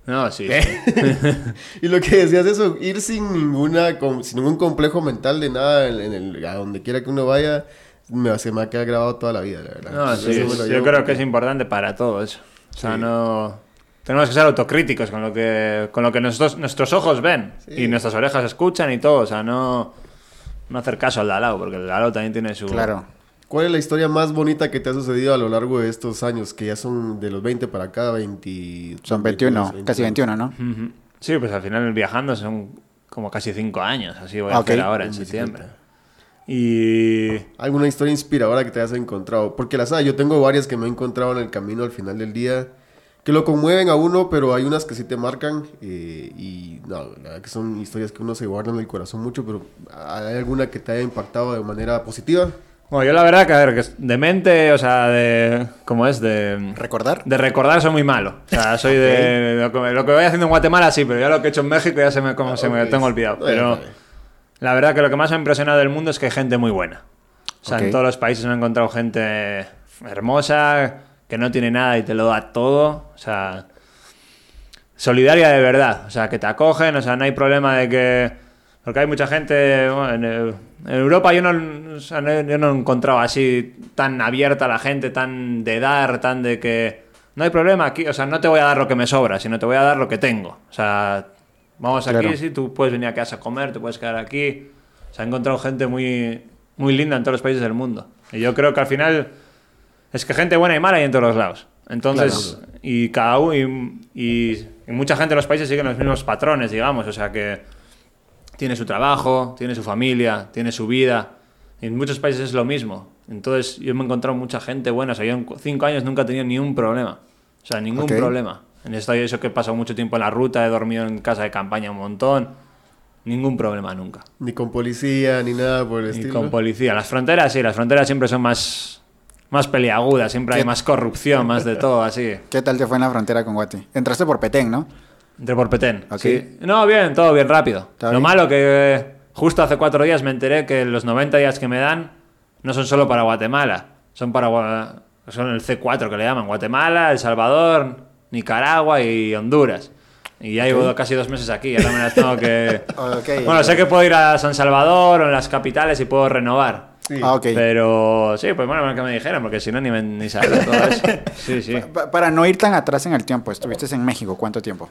No, sí. Y lo que decías eso, ir sin ninguna, sin ningún complejo mental de nada, en, en el, a donde quiera que uno vaya, me, se me ha quedado grabado toda la vida, la verdad. No, sí, yo creo que es importante para todo eso. O sea, Sí. no... Tenemos que ser autocríticos con lo que, con lo que nuestros, nuestros ojos ven Sí. y nuestras orejas escuchan y todo. O sea, no, no hacer caso al de al lado, porque el de al lado también tiene su... Claro. ¿Cuál es la historia más bonita que te ha sucedido a lo largo de estos años, que ya son de los 20 para acá, 20... Son 21, 22, casi 21, ¿no? Sí, pues al final viajando son como casi cinco años, así voy a Ah, ok. hacer ahora en septiembre. Y... ¿Alguna historia inspiradora que te hayas encontrado? Porque las hay, yo tengo varias que me he encontrado en el camino al final del día, que lo conmueven a uno, pero hay unas que sí te marcan, eh, y no, la verdad que son historias que uno se guarda en el corazón mucho, pero ¿hay alguna que te haya impactado de manera positiva? Bueno, yo la verdad que, a ver, que de mente, o sea, de... ¿Cómo es? De... ¿Recordar? De recordar soy muy malo. O sea, soy de... Lo que, lo que voy haciendo en Guatemala sí, pero ya lo que he hecho en México ya se me, como se me tengo olvidado. Pero vale. la verdad que lo que más me ha impresionado del mundo es que hay gente muy buena. O sea, en todos los países me he encontrado gente hermosa, que no tiene nada y te lo da todo. O sea, solidaria de verdad. O sea, que te acogen, o sea, no hay problema de que... Porque hay mucha gente... bueno, en, eh, en Europa yo no, o sea, no- yo no he encontrado así tan abierta la gente, tan de dar, tan de que... No hay problema aquí, o sea, no te voy a dar lo que me sobra, sino te voy a dar lo que tengo. O sea, vamos aquí, Claro. sí, tú puedes venir a casa a comer, te puedes quedar aquí. O sea, he encontrado gente muy, muy linda en todos los países del mundo. Y yo creo que al final es que gente buena y mala hay en todos los lados. Entonces, y cada y, y- y mucha gente en los países siguen los mismos patrones, digamos. O sea, que tiene su trabajo, tiene su familia, tiene su vida. Y en muchos países es lo mismo. Entonces, yo me he encontrado mucha gente buena. O sea, yo en cinco años nunca he tenido ni un problema. O sea, ningún Ok. problema. En esto eso que he pasado mucho tiempo en la ruta, he dormido en casa de campaña un montón. Ningún problema nunca. Ni con policía, ni nada por el Y estilo. con policía. Las fronteras, sí, las fronteras siempre son más, más peliagudas, siempre hay más corrupción, más de todo, así. ¿Qué tal te fue en la frontera con Guati? Entraste por Petén, ¿no? Entre por Petén. Ok. sí. No, bien, todo bien rápido. ¿Está Lo bien? malo que eh, justo hace cuatro días me enteré que los 90 días que me dan no son solo para Guatemala, son para son el C4 que le llaman, Guatemala, El Salvador, Nicaragua y Honduras. Y ya llevo casi dos meses aquí, ahora me las tengo que... Bueno, sé que puedo ir a San Salvador o en las capitales y puedo renovar. Sí. Ah, ok. Pero sí, pues bueno, que me dijeran, porque si no ni, me, ni sabía todo eso. Sí, sí. Pa- para no ir tan atrás en el tiempo, estuviste en México, ¿cuánto tiempo?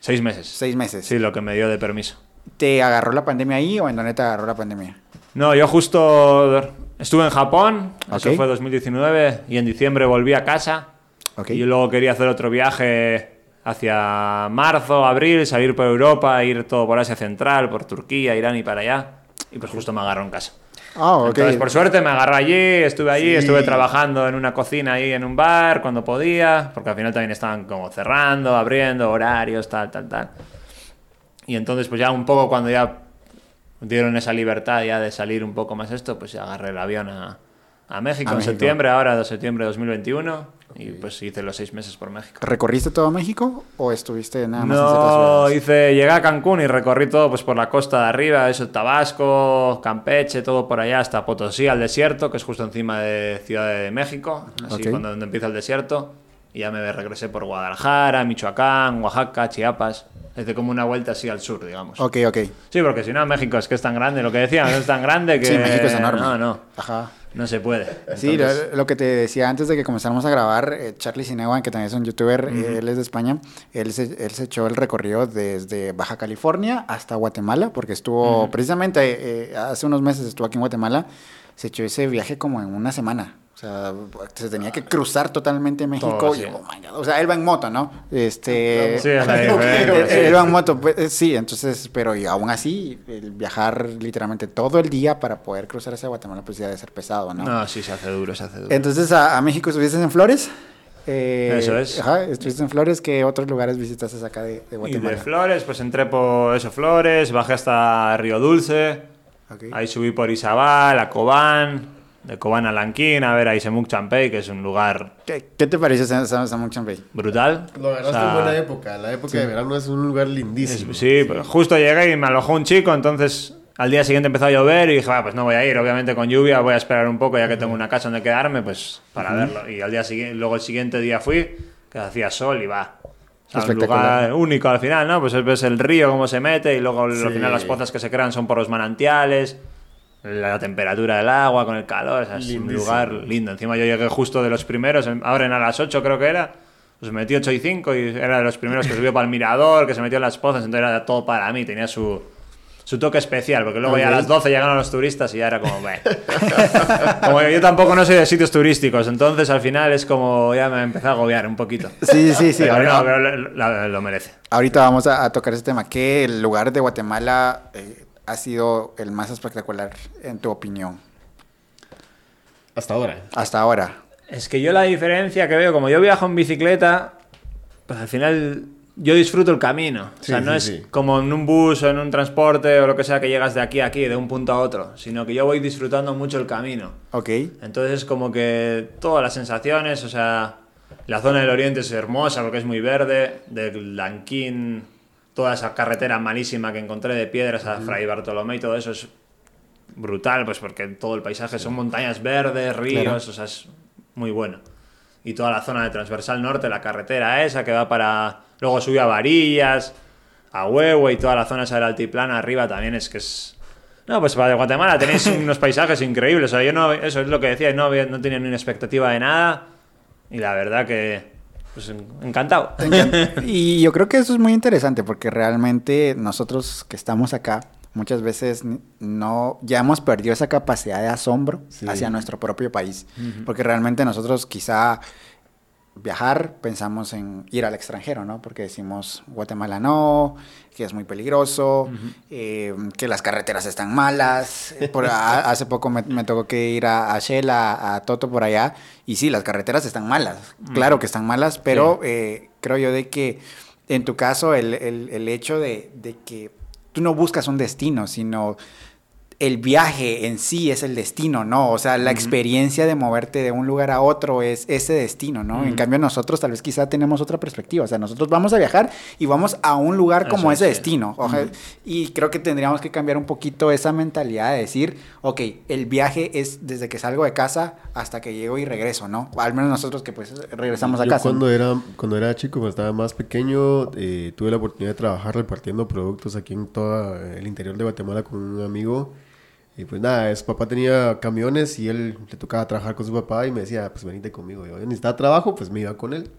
Seis meses. Seis meses. Sí, lo que me dio de permiso. ¿Te agarró la pandemia ahí o en dónde te agarró la pandemia? No, yo justo estuve en Japón, eso Ok. fue 2019, y en diciembre volví a casa. Ok. Y yo luego quería hacer otro viaje hacia marzo, abril, salir por Europa, ir todo por Asia Central, por Turquía, Irán y para allá. Y pues justo me agarró en casa. Ah, ok. Entonces, por suerte me agarró allí, estuve allí, Sí. estuve trabajando en una cocina ahí en un bar cuando podía, porque al final también estaban como cerrando, abriendo, horarios, tal, tal, tal. Y entonces, pues ya un poco cuando ya dieron esa libertad ya de salir un poco más esto, pues ya agarré el avión a, a México A en México. septiembre, ahora de septiembre de 2021, y pues hice los seis meses por México. ¿Recorriste todo México o estuviste nada más en ciertas No, ciudades? hice, llegué a Cancún y recorrí todo pues por la costa de arriba, eso, Tabasco, Campeche, todo por allá, hasta Potosí, al desierto, que es justo encima de Ciudad de México, así cuando donde empieza el desierto. Y ya me regresé por Guadalajara, Michoacán, Oaxaca, Chiapas. Hice como una vuelta así al sur, digamos. Ok, ok. Sí, porque si no, México es que es tan grande, lo que decían, es tan grande que... Sí, México es enorme. No, no, Ajá. No se puede. Sí, lo, lo que te decía antes de que comenzáramos a grabar, eh, Charlie Sinewan, que también es un youtuber, eh, él es de España, él se, él se echó el recorrido desde Baja California hasta Guatemala, porque estuvo precisamente eh, hace unos meses estuvo aquí en Guatemala, se echó ese viaje como en una semana. O sea, se tenía que cruzar totalmente México. Todo, y, oh my God, o sea, él va en moto, ¿no? Este, Sí, la sí. él va en moto, pues, eh, sí, entonces, pero y aún así, el viajar literalmente todo el día para poder cruzar hacia Guatemala, pues ya debe ser pesado, ¿no? No, sí, se hace duro, se hace duro. Entonces, a, a México estuviste en Flores. Eh, Eso es. Ajá, estuviste en Flores. ¿Qué otros lugares visitaste acá de, de Y Guatemala? de Flores, pues entré por eso, Flores, bajé hasta Río Dulce. Ahí subí por Izabal, a Cobán, de Cobán a Lanquín, a ver a Isemuc Champey, que es un lugar ¿Qué, qué te San, San Champey? brutal. Lo agarraste O sea, en buena época. La época de verano es un lugar es- lindísimo. sí, pero justo llegué y me alojó un chico, entonces al día siguiente empezó a llover y dije, "Ah, pues no voy a ir, obviamente con lluvia, voy a esperar un poco ya que tengo una casa donde quedarme, pues para verlo. Y al día siguiente, luego el siguiente día fui, que hacía sol y va. O sea, un lugar único al final, ¿no? Pues ves el río cómo se mete y luego al Sí. final las pozas que se crean son por los manantiales. La temperatura del agua con el calor, o sea, es un lugar lindo. Encima yo llegué justo de los primeros, abren a las 8 creo que era. Pues me metí 8 y 5 y era de los primeros que subió para el mirador, que se metió en las pozas, entonces era todo para mí, tenía su, su toque especial, porque luego ya a las 12 llegaron los turistas y ya era como, "Bueno". como que yo tampoco no soy de sitios turísticos, entonces al final es como ya me empecé a agobiar un poquito. Sí, sí, sí. pero ahora- no, pero lo, lo- merece. Ahorita vamos a, tocar ese tema. ¿Qué lugar de Guatemala eh, ha sido el más espectacular en tu opinión Hasta ahora. hasta ahora? Es que yo la diferencia que veo, como yo viajo en bicicleta, pues al final yo disfruto el camino. o sea, Sí, no sí, es sí. como en un bus o en un transporte o lo que sea que llegas de aquí a aquí, de un punto a otro, sino que yo voy disfrutando mucho el camino. Ok. Entonces es como que todas las sensaciones, o sea, la zona del oriente es hermosa porque es muy verde, del Lanquín, toda esa carretera malísima que encontré de piedras a Fray Bartolomé y todo eso es brutal, pues porque todo el paisaje son montañas verdes, ríos, Claro. o sea, es muy bueno. Y toda la zona de Transversal Norte, la carretera esa que va para... Luego subí a Varillas, a Huehue y toda la zona esa del altiplano arriba también es que es... No, pues para Guatemala tenéis unos paisajes increíbles. O sea, yo no... Eso es lo que decía, no, había- no tenía ni una expectativa de nada. Y la verdad que... Pues en- encantado. Y yo creo que eso es muy interesante porque realmente nosotros que estamos acá muchas veces no ya hemos perdido esa capacidad de asombro Sí. hacia nuestro propio país, porque realmente nosotros quizá viajar pensamos en ir al extranjero, ¿no? Porque decimos Guatemala no, que es muy peligroso, eh, que las carreteras están malas. Por, a- hace poco me, me tocó que ir a, a Shell, a, a Toto por allá, y sí, las carreteras están malas. Claro que están malas, pero eh, creo yo de que en tu caso el, el- el hecho de, de que tú no buscas un destino, sino el viaje en sí es el destino, ¿no? O sea, la experiencia de moverte de un lugar a otro es ese destino, ¿no? En cambio, nosotros tal vez quizá tenemos otra perspectiva. O sea, nosotros vamos a viajar y vamos a un lugar como Eso ese es, destino. Y creo que tendríamos que cambiar un poquito esa mentalidad de decir, ok, el viaje es desde que salgo de casa hasta que llego y regreso, ¿no? Al menos nosotros que pues regresamos a Yo casa. cuando era, cuando era chico, cuando estaba más pequeño, eh, tuve la oportunidad de trabajar repartiendo productos aquí en todo el interior de Guatemala con un amigo. Y pues nada, su papá tenía camiones y él le tocaba trabajar con su papá y me decía, pues venite conmigo. Yo necesitaba trabajo, pues me iba con él.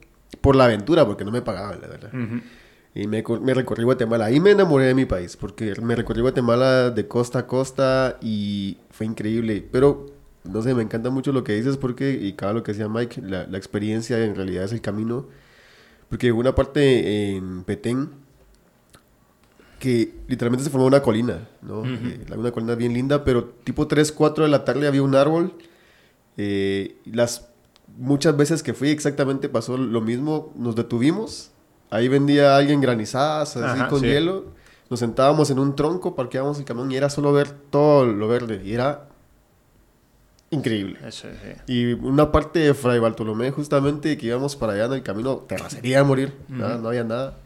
Por la aventura, porque no me pagaban, la verdad. Ujú. Y me, me recorrí Guatemala. Ahí me enamoré de mi país, porque me recorrí Guatemala de costa a costa y fue increíble. Pero, no sé, me encanta mucho lo que dices, porque, y cada lo que decía Mike, la, la experiencia en realidad es el camino. Porque una parte en Petén que literalmente se formó una colina, ¿no? Eh, una colina bien linda, pero tipo 3, 4 de la tarde había un árbol. eh, las muchas veces que fui exactamente pasó lo mismo, nos detuvimos, ahí vendía alguien granizadas, así Ajá, con sí. hielo, nos sentábamos en un tronco, parqueábamos el camión y era solo ver todo lo verde, y era increíble. Eso, sí. Y una parte de Fray Bartolomé, justamente, que íbamos para allá en el camino, terracería a morir, nada, no había nada.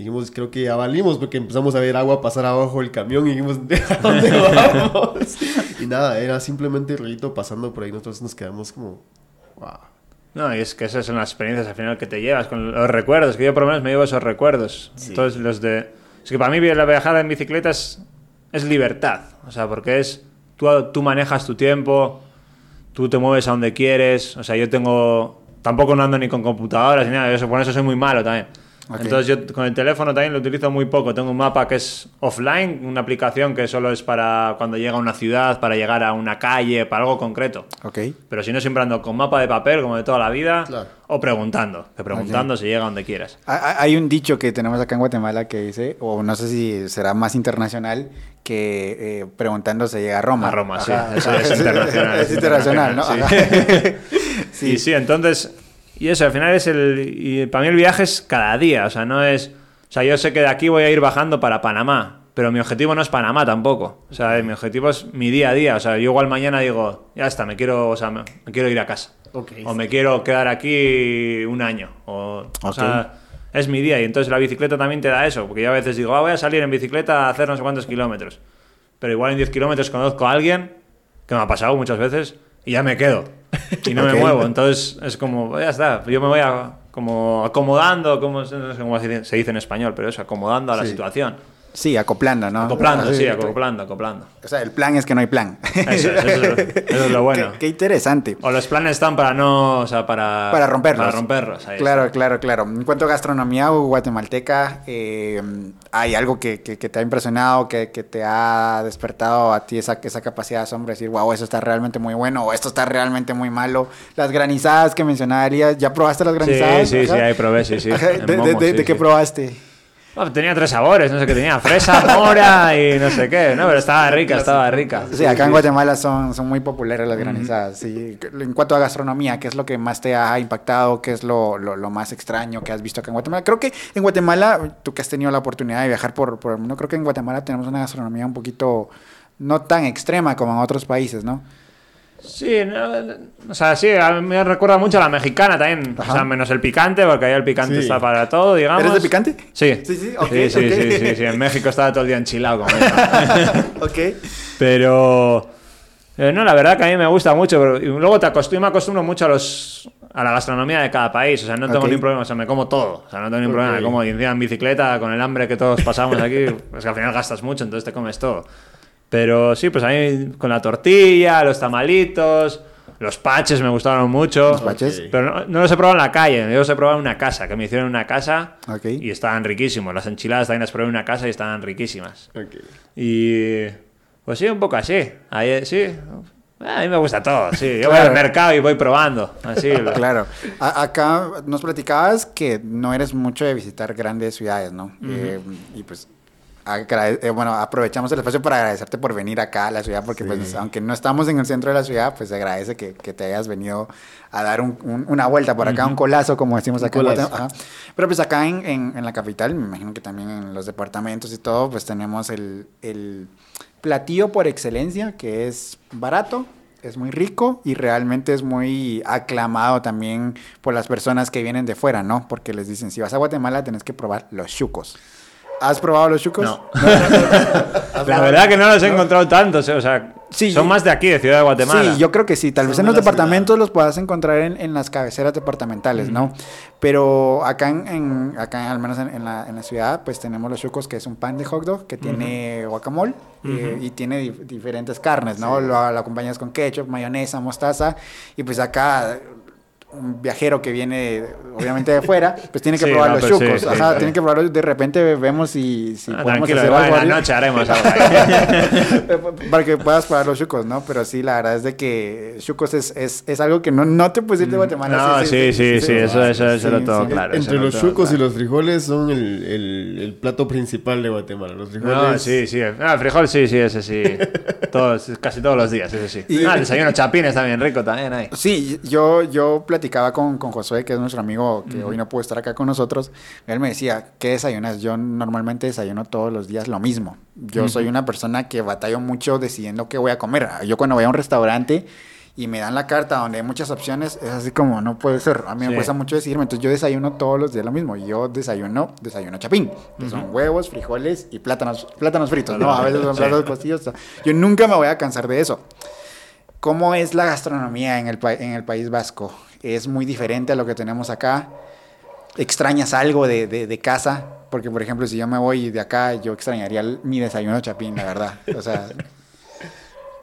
Dijimos, creo que ya valimos porque empezamos a ver agua pasar abajo del camión y dijimos, ¿de dónde vamos? y nada, era simplemente el rito pasando por ahí. Nosotros nos quedamos como, wow. No, y es que esas son las experiencias al final que te llevas, con los recuerdos, que yo por lo menos me llevo esos recuerdos. Entonces, los de... Es que para mí la viajada en bicicleta es, es libertad, o sea, porque es... Tú, tú manejas tu tiempo, tú te mueves a donde quieres, o sea, yo tengo... Tampoco no ando ni con computadoras ni nada, yo por eso soy muy malo también. Entonces yo con el teléfono también lo utilizo muy poco. Tengo un mapa que es offline, una aplicación que solo es para cuando llega a una ciudad, para llegar a una calle, para algo concreto. Ok. Pero si no, siempre ando con mapa de papel, como de toda la vida, Claro. o preguntando. Que preguntando se llega donde quieras. Ha- ha- Hay un dicho que tenemos acá en Guatemala que dice, o no sé si será más internacional, que eh, preguntando se llega a Roma. A Roma, sí. Eso es internacional. Es internacional, ¿no? Sí. Ajá. Y sí, entonces. Y eso, al final es el. Y para mí el viaje es cada día, o sea, no es. O sea, yo sé que de aquí voy a ir bajando para Panamá, pero mi objetivo no es Panamá tampoco. O sea, mi objetivo es mi día a día. O sea, yo igual mañana digo, ya está, me quiero, o sea, me, me quiero ir a casa. O me quiero quedar aquí un año. O, o sea, es mi día. Y entonces la bicicleta también te da eso. Porque yo a veces digo, ah, voy a salir en bicicleta a hacer no sé cuántos kilómetros. Pero igual en 10 kilómetros conozco a alguien, que me ha pasado muchas veces, y ya me quedo. Y no me muevo. Entonces es como, ya está. Yo me voy a, como acomodando, como, no sé cómo se se dice en español, pero eso, acomodando a la Sí. situación. Sí, acoplando, ¿no? Acoplando, Así, sí, acoplando, acoplando. O sea, el plan es que no hay plan. Eso, es, eso, es- eso es lo bueno. Qué, qué interesante. O los planes están para no, o sea, para... Para romperlos. Para romperlos, ahí Claro, está. claro, claro. En cuanto a gastronomía guatemalteca, eh, ¿hay algo que, que- que te ha impresionado, que, que te ha despertado a ti esa, esa capacidad de asombro? de Decir, wow, eso está realmente muy bueno o esto está realmente muy malo. Las granizadas que mencionarías, ¿ya probaste las Sí, granizadas? sí, sí, Ajá. ahí probé, sí, sí. Ajá. ¿De, de- de- sí, de qué sí. probaste? Oh, tenía tres sabores, no sé qué tenía, fresa, mora y no sé qué, no, pero estaba rica, estaba rica. Sí, acá en Guatemala son, son muy populares las granizadas. sí. En cuanto a gastronomía, ¿qué es lo que más te ha impactado? ¿Qué es lo, lo- lo más extraño que has visto acá en Guatemala? Creo que en Guatemala, tú que has tenido la oportunidad de viajar por, por el mundo, creo que en Guatemala tenemos una gastronomía un poquito no tan extrema como en otros países, ¿no? Sí, no, o sea, sí, a mí me recuerda mucho a la mexicana también, Ajá. o sea, menos el picante, porque ahí el picante Sí. está para todo, digamos. ¿Eres de picante? Sí. Sí, sí, sí, sí, ok. sí, sí, sí, en México estaba todo el día enchilado con eso. ok. Pero eh, no, la verdad que a mí me gusta mucho. Pero, y luego te acostumbro, me acostumbro mucho a los a la gastronomía de cada país. O sea, no tengo Ok. ningún problema. O sea, me como todo. O sea, no tengo ningún problema. Me como y en bicicleta con el hambre que todos pasamos aquí. Pues que al final gastas mucho, entonces te comes todo. Pero sí, pues a mí con la tortilla, los tamalitos, los paches me gustaron mucho. Los paches. Pero no, no los he probado en la calle, yo los he probado en una casa, que me hicieron en una casa y estaban riquísimos. Las enchiladas también las probé en una casa y estaban riquísimas. Ok. Y pues sí, un poco así. Ahí, sí. A mí me gusta todo, sí. Yo voy al mercado y voy probando. Así. Claro. A- acá nos platicabas que no eres mucho de visitar grandes ciudades, ¿no? Eh, y pues, agrade- eh, bueno, aprovechamos el espacio para agradecerte por venir acá a la ciudad, porque pues, aunque no estamos en el centro de la ciudad, pues se agradece que, que te hayas venido a dar un- un- una vuelta por acá, un colazo, como decimos acá. Ajá. Pero pues acá en, en- en la capital, me imagino que también en los departamentos y todo, pues tenemos el, el platillo por excelencia, que es barato, es muy rico y realmente es muy aclamado también por las personas que vienen de fuera, ¿no? Porque les dicen, si vas a Guatemala, tenés que probar los chucos. ¿Has probado los chucos? No. La verdad que no los he encontrado tantos, eh, o sea, Sí. son más de aquí, de Ciudad de Guatemala. Sí, yo creo que sí. Tal vez en los departamentos los puedas encontrar en, en las cabeceras departamentales, ¿no? Pero acá, en, en- acá al menos en, en la, en la ciudad, pues tenemos los chucos, que es un pan de hot dog que tiene guacamole eh, y tiene dif- diferentes carnes, ¿no? Lo, lo acompañas con ketchup, mayonesa, mostaza. Y pues acá un viajero que viene, obviamente de fuera, pues tiene que Sí, probar no, los pues chucos. sí, Ajá, sí. tiene que probarlos. De repente vemos si, si Ah, podemos hacer algo noche haremos algo para que puedas probar los chucos, ¿no? Pero sí, la verdad es de que chucos es, es, es algo que no, no te puedes ir de Guatemala. No, sí, sí, sí, eso- eso- eso lo tengo claro. Entre los chucos y los frijoles son el, el, el plato principal de Guatemala. Los frijoles. No, sí, sí. Ah, el frijol sí, sí, ese sí. Todos, casi todos los días, ese sí. Y- ah, el desayuno chapín está bien rico también ahí. Sí, yo, yo platicaba con, con Josué, que es nuestro amigo que hoy no pudo estar acá con nosotros. Él me decía, ¿qué desayunas? Yo normalmente desayuno todos los días lo mismo. Yo soy una persona que batallo mucho decidiendo qué voy a comer. Yo cuando voy a un restaurante y me dan la carta donde hay muchas opciones, es así como, no puede ser. A mí me Sí. cuesta mucho decidirme. Entonces yo desayuno todos los días lo mismo. Yo desayuno, desayuno chapín. que Son huevos, frijoles y plátanos, plátanos fritos, ¿no? A veces son Sí. plátanos cocidos. Yo nunca me voy a cansar de eso. ¿Cómo es la gastronomía en el, en el País Vasco? ¿Es muy diferente a lo que tenemos acá? ¿Extrañas algo de, de- de casa? Porque, por ejemplo, si yo me voy de acá, yo extrañaría mi desayuno chapín, la verdad. O sea,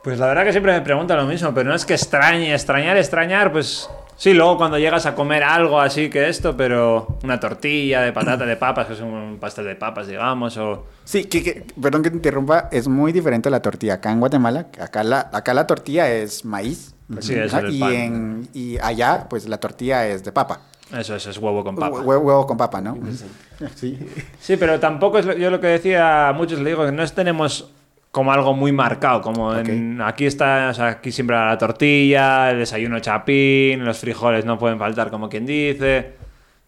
Pues la verdad que siempre me preguntan lo mismo, pero no es que extrañe, extrañar, extrañar, pues sí, luego cuando llegas a comer algo así que esto, pero una tortilla de patata de papas, que es un pastel de papas, digamos, o... sí, que, que- perdón que te interrumpa, es muy diferente la tortilla acá en Guatemala. Acá la, acá la tortilla es maíz. Sí, eso es y, pan. en, y allá, pues la tortilla es de papa. Eso, eso es huevo con papa. Hue- huevo con papa, ¿no? Sí. Sí, pero tampoco es lo- yo lo que decía a muchos, le digo que no es- tenemos como algo muy marcado, como en- aquí está, o sea, aquí siempre la tortilla, el desayuno chapín, los frijoles no pueden faltar, como quien dice.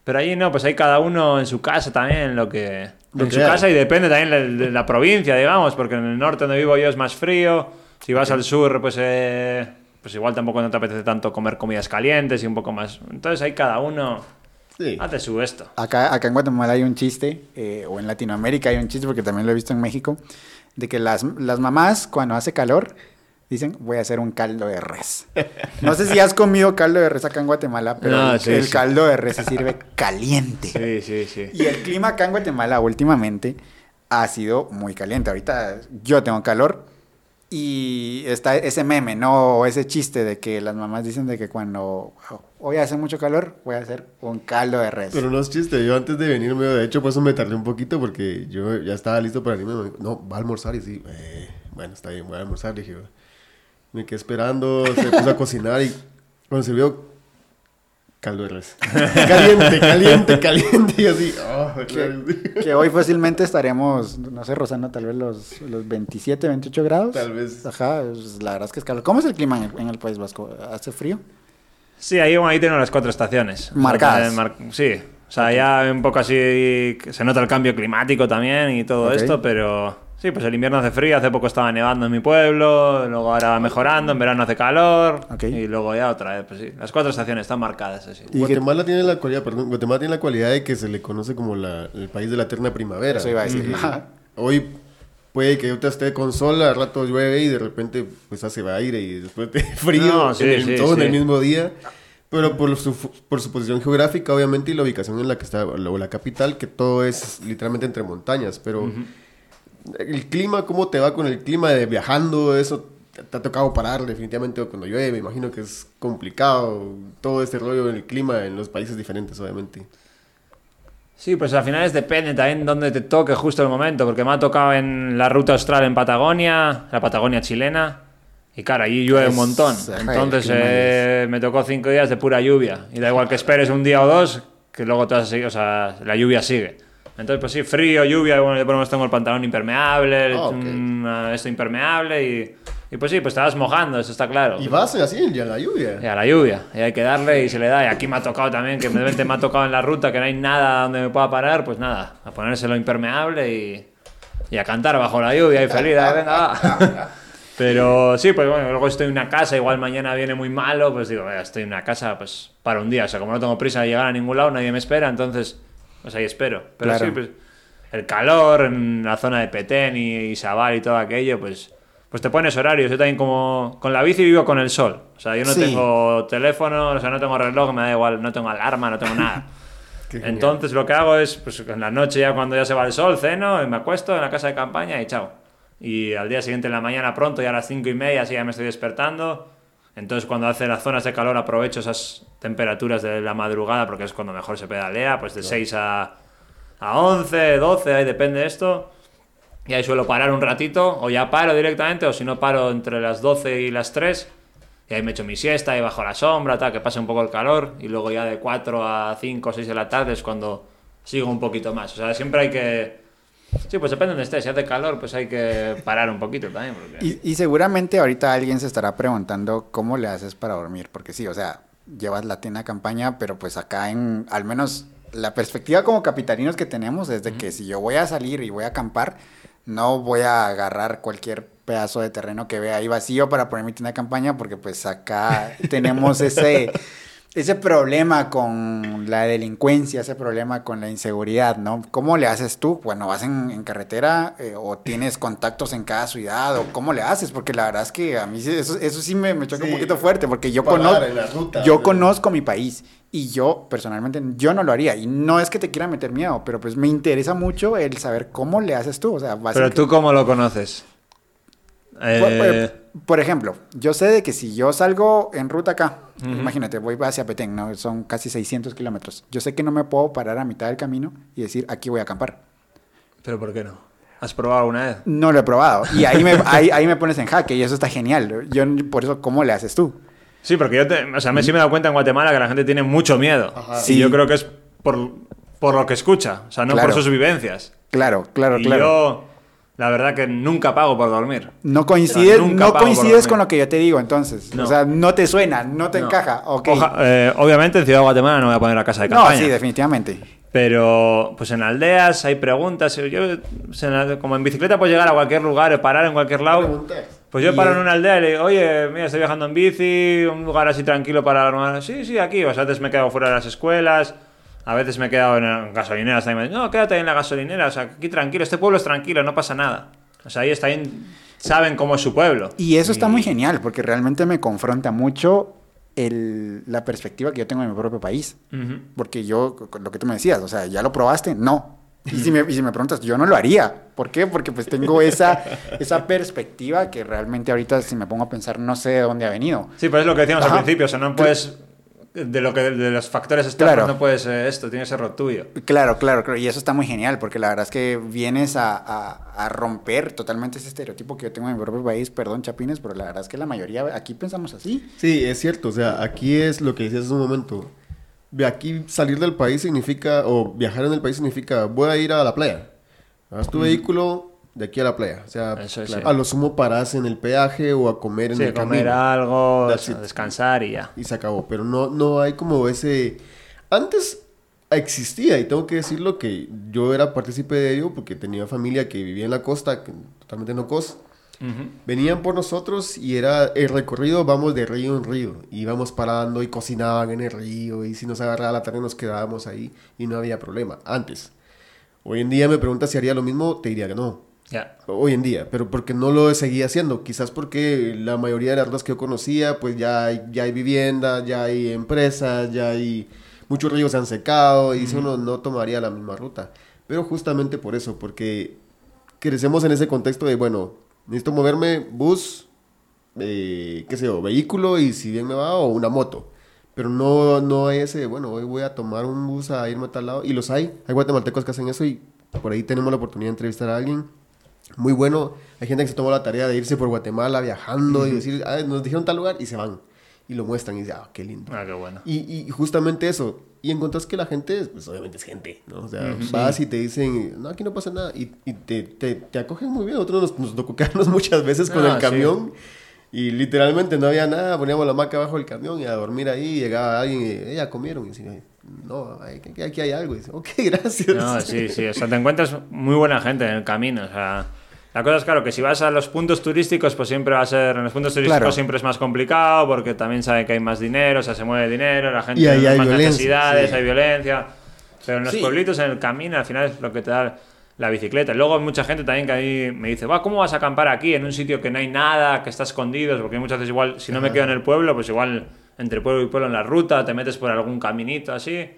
Pero allí no, pues hay cada uno en su casa también, lo que... Lo en que su hay. casa y depende también de, de la provincia, digamos, porque en el norte donde vivo yo es más frío, si vas al sur, pues, eh, pues igual tampoco no te apetece tanto comer comidas calientes y un poco más... Entonces hay cada uno Sí. hace su esto. Acá, acá en Guatemala hay un chiste, eh, o en Latinoamérica hay un chiste, porque también lo he visto en México, de que las, las mamás cuando hace calor dicen, voy a hacer un caldo de res. No sé si has comido caldo de res acá en Guatemala, pero No, el, sí, el sí. caldo de res se sirve caliente. Sí, sí, sí. Y el clima acá en Guatemala últimamente ha sido muy caliente. Ahorita yo tengo calor y está ese meme, ¿no? O ese chiste de que las mamás dicen de que cuando hoy hace mucho calor, voy a hacer un caldo de res. Pero no es chiste, yo antes de venirme, de hecho, por eso me tardé un poquito porque yo ya estaba listo para irme. No, va a almorzar y sí, eh, bueno, está bien, voy a almorzar. Dije, me quedé esperando, se puso a cocinar y cuando sirvió, caldo de res. caliente, caliente, caliente. Y así, oh, claro. Que hoy fácilmente estaremos, no sé, rozando tal vez los, los 27, 28 grados. Tal vez. Ajá, pues, la verdad es que es calor. ¿Cómo es el clima en el, en el País Vasco? ¿Hace frío? Sí, ahí, ahí tenemos las cuatro estaciones. Marcadas. O sea, mar- sí. O sea, ya un poco así se nota el cambio climático también y todo esto, pero sí, pues el invierno hace frío, hace poco estaba nevando en mi pueblo, luego ahora va mejorando, en verano hace calor Ok. y luego ya otra vez, pues sí. Las cuatro estaciones están marcadas así. Y que- Guatemala tiene la cualidad, perdón, Guatemala tiene la cualidad de que se le conoce como la- el país de la eterna primavera. Eso iba a decir. Hoy puede que ahorita esté con sol, al rato llueve y de repente pues hace aire y después de frío, No, sí, en el- sí, todo en sí. el mismo día. Pero por su, por su posición geográfica, obviamente, y la ubicación en la que está, o la, o la capital, que todo es literalmente entre montañas. Pero el clima, ¿cómo te va con el clima de viajando? Eso te, te ha tocado parar definitivamente cuando llueve. Me imagino que es complicado todo este rollo del clima en los países diferentes, obviamente. Sí, pues al final es depende también dónde te toque justo el momento, porque me ha tocado en la ruta austral en Patagonia, la Patagonia chilena, y claro, allí llueve Es- un montón. Entonces eh, me tocó cinco días de pura lluvia, y da igual que esperes un día o dos, que luego seguir, o sea, la lluvia sigue. Entonces, pues sí, frío, lluvia, bueno, yo por lo menos tengo el pantalón impermeable, Ah, ok. un, ah, esto impermeable, y, y pues sí, pues vas mojando, eso está claro. Y vas así en la lluvia. Y a la lluvia, y hay que darle y se le da. Y aquí me ha tocado también, que de repente me ha tocado en la ruta que no hay nada donde me pueda parar, pues nada, a ponérselo impermeable y, y a cantar bajo la lluvia y feliz, "Ay, venga, va". Pero sí, pues bueno, luego estoy en una casa, igual mañana viene muy malo, pues digo, "Venga, estoy en una casa pues para un día, o sea, como no tengo prisa de llegar a ningún lado, nadie me espera, entonces pues ahí espero. Pero Claro. sí, pues el calor en la zona de Petén y, y Sabal y todo aquello, pues pues te pones horarios. Yo también como con la bici vivo con el sol. O sea, yo no Sí. tengo teléfono, o sea, no tengo reloj, me da igual, no tengo alarma, no tengo nada. Entonces lo que hago es, pues en la noche ya cuando ya se va el sol, ceno, y me acuesto en la casa de campaña y chao. Y al día siguiente en la mañana pronto, ya a las cinco y media, así ya me estoy despertando, Entonces cuando hace las zonas de calor aprovecho esas temperaturas de la madrugada porque es cuando mejor se pedalea, pues de 6 a, a 11, 12, ahí depende de esto. Y ahí suelo parar un ratito, o ya paro directamente, o si no paro entre las 12 y las 3. Y ahí me echo mi siesta, y bajo la sombra, tal, que pase un poco el calor. Y luego ya de 4 a 5 o 6 de la tarde es cuando sigo un poquito más. O sea, siempre hay que... Sí, pues depende de donde estés. Si hace calor, pues hay que parar un poquito también. Porque... Y, y seguramente ahorita alguien se estará preguntando cómo le haces para dormir, porque sí, o sea, llevas la tienda campaña, pero pues acá en, al menos la perspectiva como capitalinos que tenemos es de que si yo voy a salir y voy a acampar, no voy a agarrar cualquier pedazo de terreno que vea ahí vacío para poner mi tienda de campaña, porque pues acá tenemos ese, ese problema con la delincuencia, ese problema con la inseguridad, ¿no? ¿Cómo le haces tú? Bueno, vas en, en carretera eh, o tienes contactos en cada ciudad o cómo le haces, porque la verdad es que a mí sí- eso, eso sí me, me choca Sí, un poquito fuerte, porque yo conozco, en la ruta, yo ¿no? conozco mi país y yo personalmente yo no lo haría y no es que te quiera meter miedo, pero pues me interesa mucho el saber cómo le haces tú, o sea, Pero básicamente- tú cómo lo conoces. Por, Eh, por- por ejemplo, yo sé de que si yo salgo en ruta acá, imagínate, voy hacia Petén, ¿no? Son casi 600 kilómetros. Yo sé que no me puedo parar a mitad del camino y decir, aquí voy a acampar. pero ¿por qué no? ¿Has probado alguna vez? No lo he probado. Y ahí me, ahí, ahí me pones en jaque y eso está genial. Yo, por eso, ¿cómo le haces tú? Sí, porque yo te, o sea, me, sí me he dado cuenta en Guatemala que la gente tiene mucho miedo. Ajá. Y Sí. yo creo que es por, por lo que escucha, o sea, no Claro. por sus vivencias. Claro, claro, y claro. yo, la verdad que nunca pago por dormir. No coincides, no coincides con lo que yo te digo, entonces. No. O sea, no te suena, no te No. encaja. Ok. Oja- eh, obviamente en Ciudad de Guatemala no voy a poner la casa de no, campaña. sí, definitivamente. Pero pues en aldeas hay preguntas. Yo, pues, como en bicicleta puedes llegar a cualquier lugar, parar en cualquier lado. Pues yo paro en una aldea y le digo, oye, mira, estoy viajando en bici, un lugar así tranquilo para dormir. Sí, sí, aquí. O sea, a veces me he quedado fuera de las escuelas, a veces me he quedado en gasolineras. Me dicen, No, quédate en la gasolinera, o sea, aquí tranquilo, este pueblo es tranquilo, no pasa nada. O sea, ahí está bien, saben cómo es su pueblo. Y eso está muy genial, porque realmente me confronta mucho el- la perspectiva que yo tengo de mi propio país. Ujú. Porque yo, lo que tú me decías, o sea, ¿ya lo probaste? No. Y si, me, y si me preguntas, yo no lo haría. ¿Por qué? Porque pues tengo esa, esa perspectiva que realmente ahorita si me pongo a pensar no sé de dónde ha venido. Sí, pues es lo que decíamos Ajá. al principio, o sea, no puedes, de, lo que, de los factores externos Claro. no puedes eh, esto, tiene que ser lo tuyo. Claro, claro, claro. Y eso está muy genial, porque la verdad es que vienes a, a- a romper totalmente ese estereotipo que yo tengo en mi propio país. Perdón, Chapines, pero la verdad es que la mayoría aquí pensamos así. Sí, es cierto. O sea, aquí es lo que decías hace un momento. De aquí salir del país significa, o viajar en el país significa, voy a ir a la playa. Haz tu vehículo de aquí a la playa. O sea, Eso es, claro, sí. a lo sumo parás en el peaje o a comer en Sí, el comer camino. algo, descansar y ya. Y se acabó. Pero no, no hay como ese... Antes existía, y tengo que decirlo, que yo era partícipe de ello porque tenía familia que vivía en la costa, que totalmente no costa. Venían por nosotros y era el recorrido, vamos de río en río. Íbamos parando y cocinaban en el río y si nos agarraba la tarde nos quedábamos ahí y no había problema. Antes. Hoy en día me preguntas si haría lo mismo, te diría que no. Hoy en día, pero porque no lo seguía haciendo. Quizás porque la mayoría de las rutas que yo conocía, pues ya hay, ya hay vivienda, ya hay empresas, ya hay... Muchos ríos se han secado y si uno no tomaría la misma ruta. Pero justamente por eso, porque crecemos en ese contexto de, bueno, necesito moverme bus, eh, qué sé yo, vehículo y si bien me va, o una moto. Pero no, no hay ese, bueno, hoy voy a tomar un bus a irme a tal lado. Y los hay, hay guatemaltecos que hacen eso y por ahí tenemos la oportunidad de entrevistar a alguien. Muy bueno, hay gente que se tomó la tarea de irse por Guatemala viajando y decir, ah, nos dijeron tal lugar y se van. Y lo muestran y dicen, ah, qué lindo. Ah, qué bueno. Y, y justamente eso. Y encontrás que la gente, pues obviamente es gente, ¿no? O sea, vas y te dicen, no, aquí no pasa nada. Y, y te, te, te acogen muy bien. Nosotros nos, nos quedarnos muchas veces con Ah, el sí. camión. Y literalmente no había nada. Poníamos la hamaca abajo del camión y a dormir ahí. Llegaba alguien y, "Eh, ya comieron. Y decía, no, aquí, aquí hay algo. Y dice, ok, gracias. No, sí, sí. O sea, te encuentras muy buena gente en el camino. O sea, la cosa es claro que si vas a los puntos turísticos, pues siempre va a ser. En los puntos turísticos Claro. siempre es más complicado porque también saben que hay más dinero, o sea, se mueve dinero, la gente Y ahí tiene hay más violencia, necesidades, sí. hay violencia. Pero en los Sí. pueblitos, en el camino, al final es lo que te da la bicicleta. Luego hay mucha gente también que ahí me dice, va, ¿cómo vas a acampar aquí en un sitio que no hay nada, que está escondido? Porque muchas veces igual, si no me quedo en el pueblo, pues igual entre pueblo y pueblo en la ruta, te metes por algún caminito así,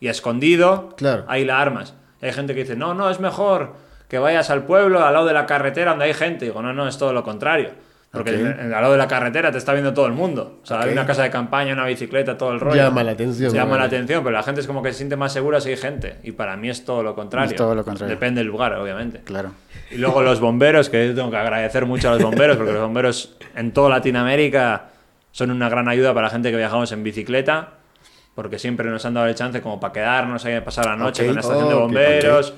y escondido, Claro. ahí la armas. Hay gente que dice, no, no, es mejor que vayas al pueblo, al lado de la carretera donde hay gente. Digo, no, no, es todo lo contrario. Porque en- en- al lado de la carretera te está viendo todo el mundo. O sea, hay una casa de campaña, una bicicleta, todo el rollo. Llama la atención, Llama la atención, pero la gente es como que se siente más segura si hay gente. Y para mí es todo lo contrario. Es todo lo contrario. Depende del lugar, obviamente. Claro. Y luego los bomberos, que yo tengo que agradecer mucho a los bomberos, porque los bomberos en toda Latinoamérica son una gran ayuda para la gente que viajamos en bicicleta, porque siempre nos han dado el chance como para quedarnos ahí, pasar la noche Ok. con la estación de bomberos.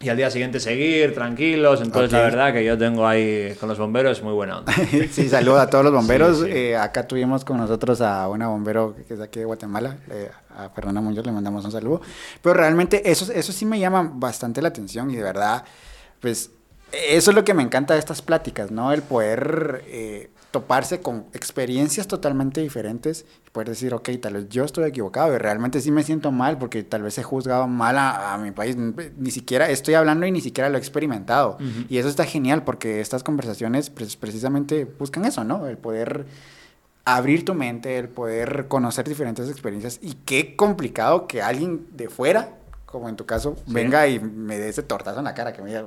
Y al día siguiente seguir tranquilos. Entonces, la verdad que yo tengo ahí con los bomberos muy buena onda. Sí, saludo a todos los bomberos. Sí, sí. Eh, acá tuvimos con nosotros a una bombero que es de aquí de Guatemala, eh, a Fernanda Muñoz, le mandamos un saludo. Pero realmente eso, eso sí me llama bastante la atención y de verdad, pues eso es lo que me encanta de estas pláticas, ¿no? El poder eh, toparse con experiencias totalmente diferentes y poder decir, ok, tal vez yo estoy equivocado y realmente sí me siento mal porque tal vez he juzgado mal a, a mi país. Ni siquiera estoy hablando y ni siquiera lo he experimentado. Y eso está genial porque estas conversaciones pues, precisamente buscan eso, ¿no? El poder abrir tu mente, el poder conocer diferentes experiencias y qué complicado que alguien de fuera, como en tu caso, venga y me dé ese tortazo en la cara que me diga,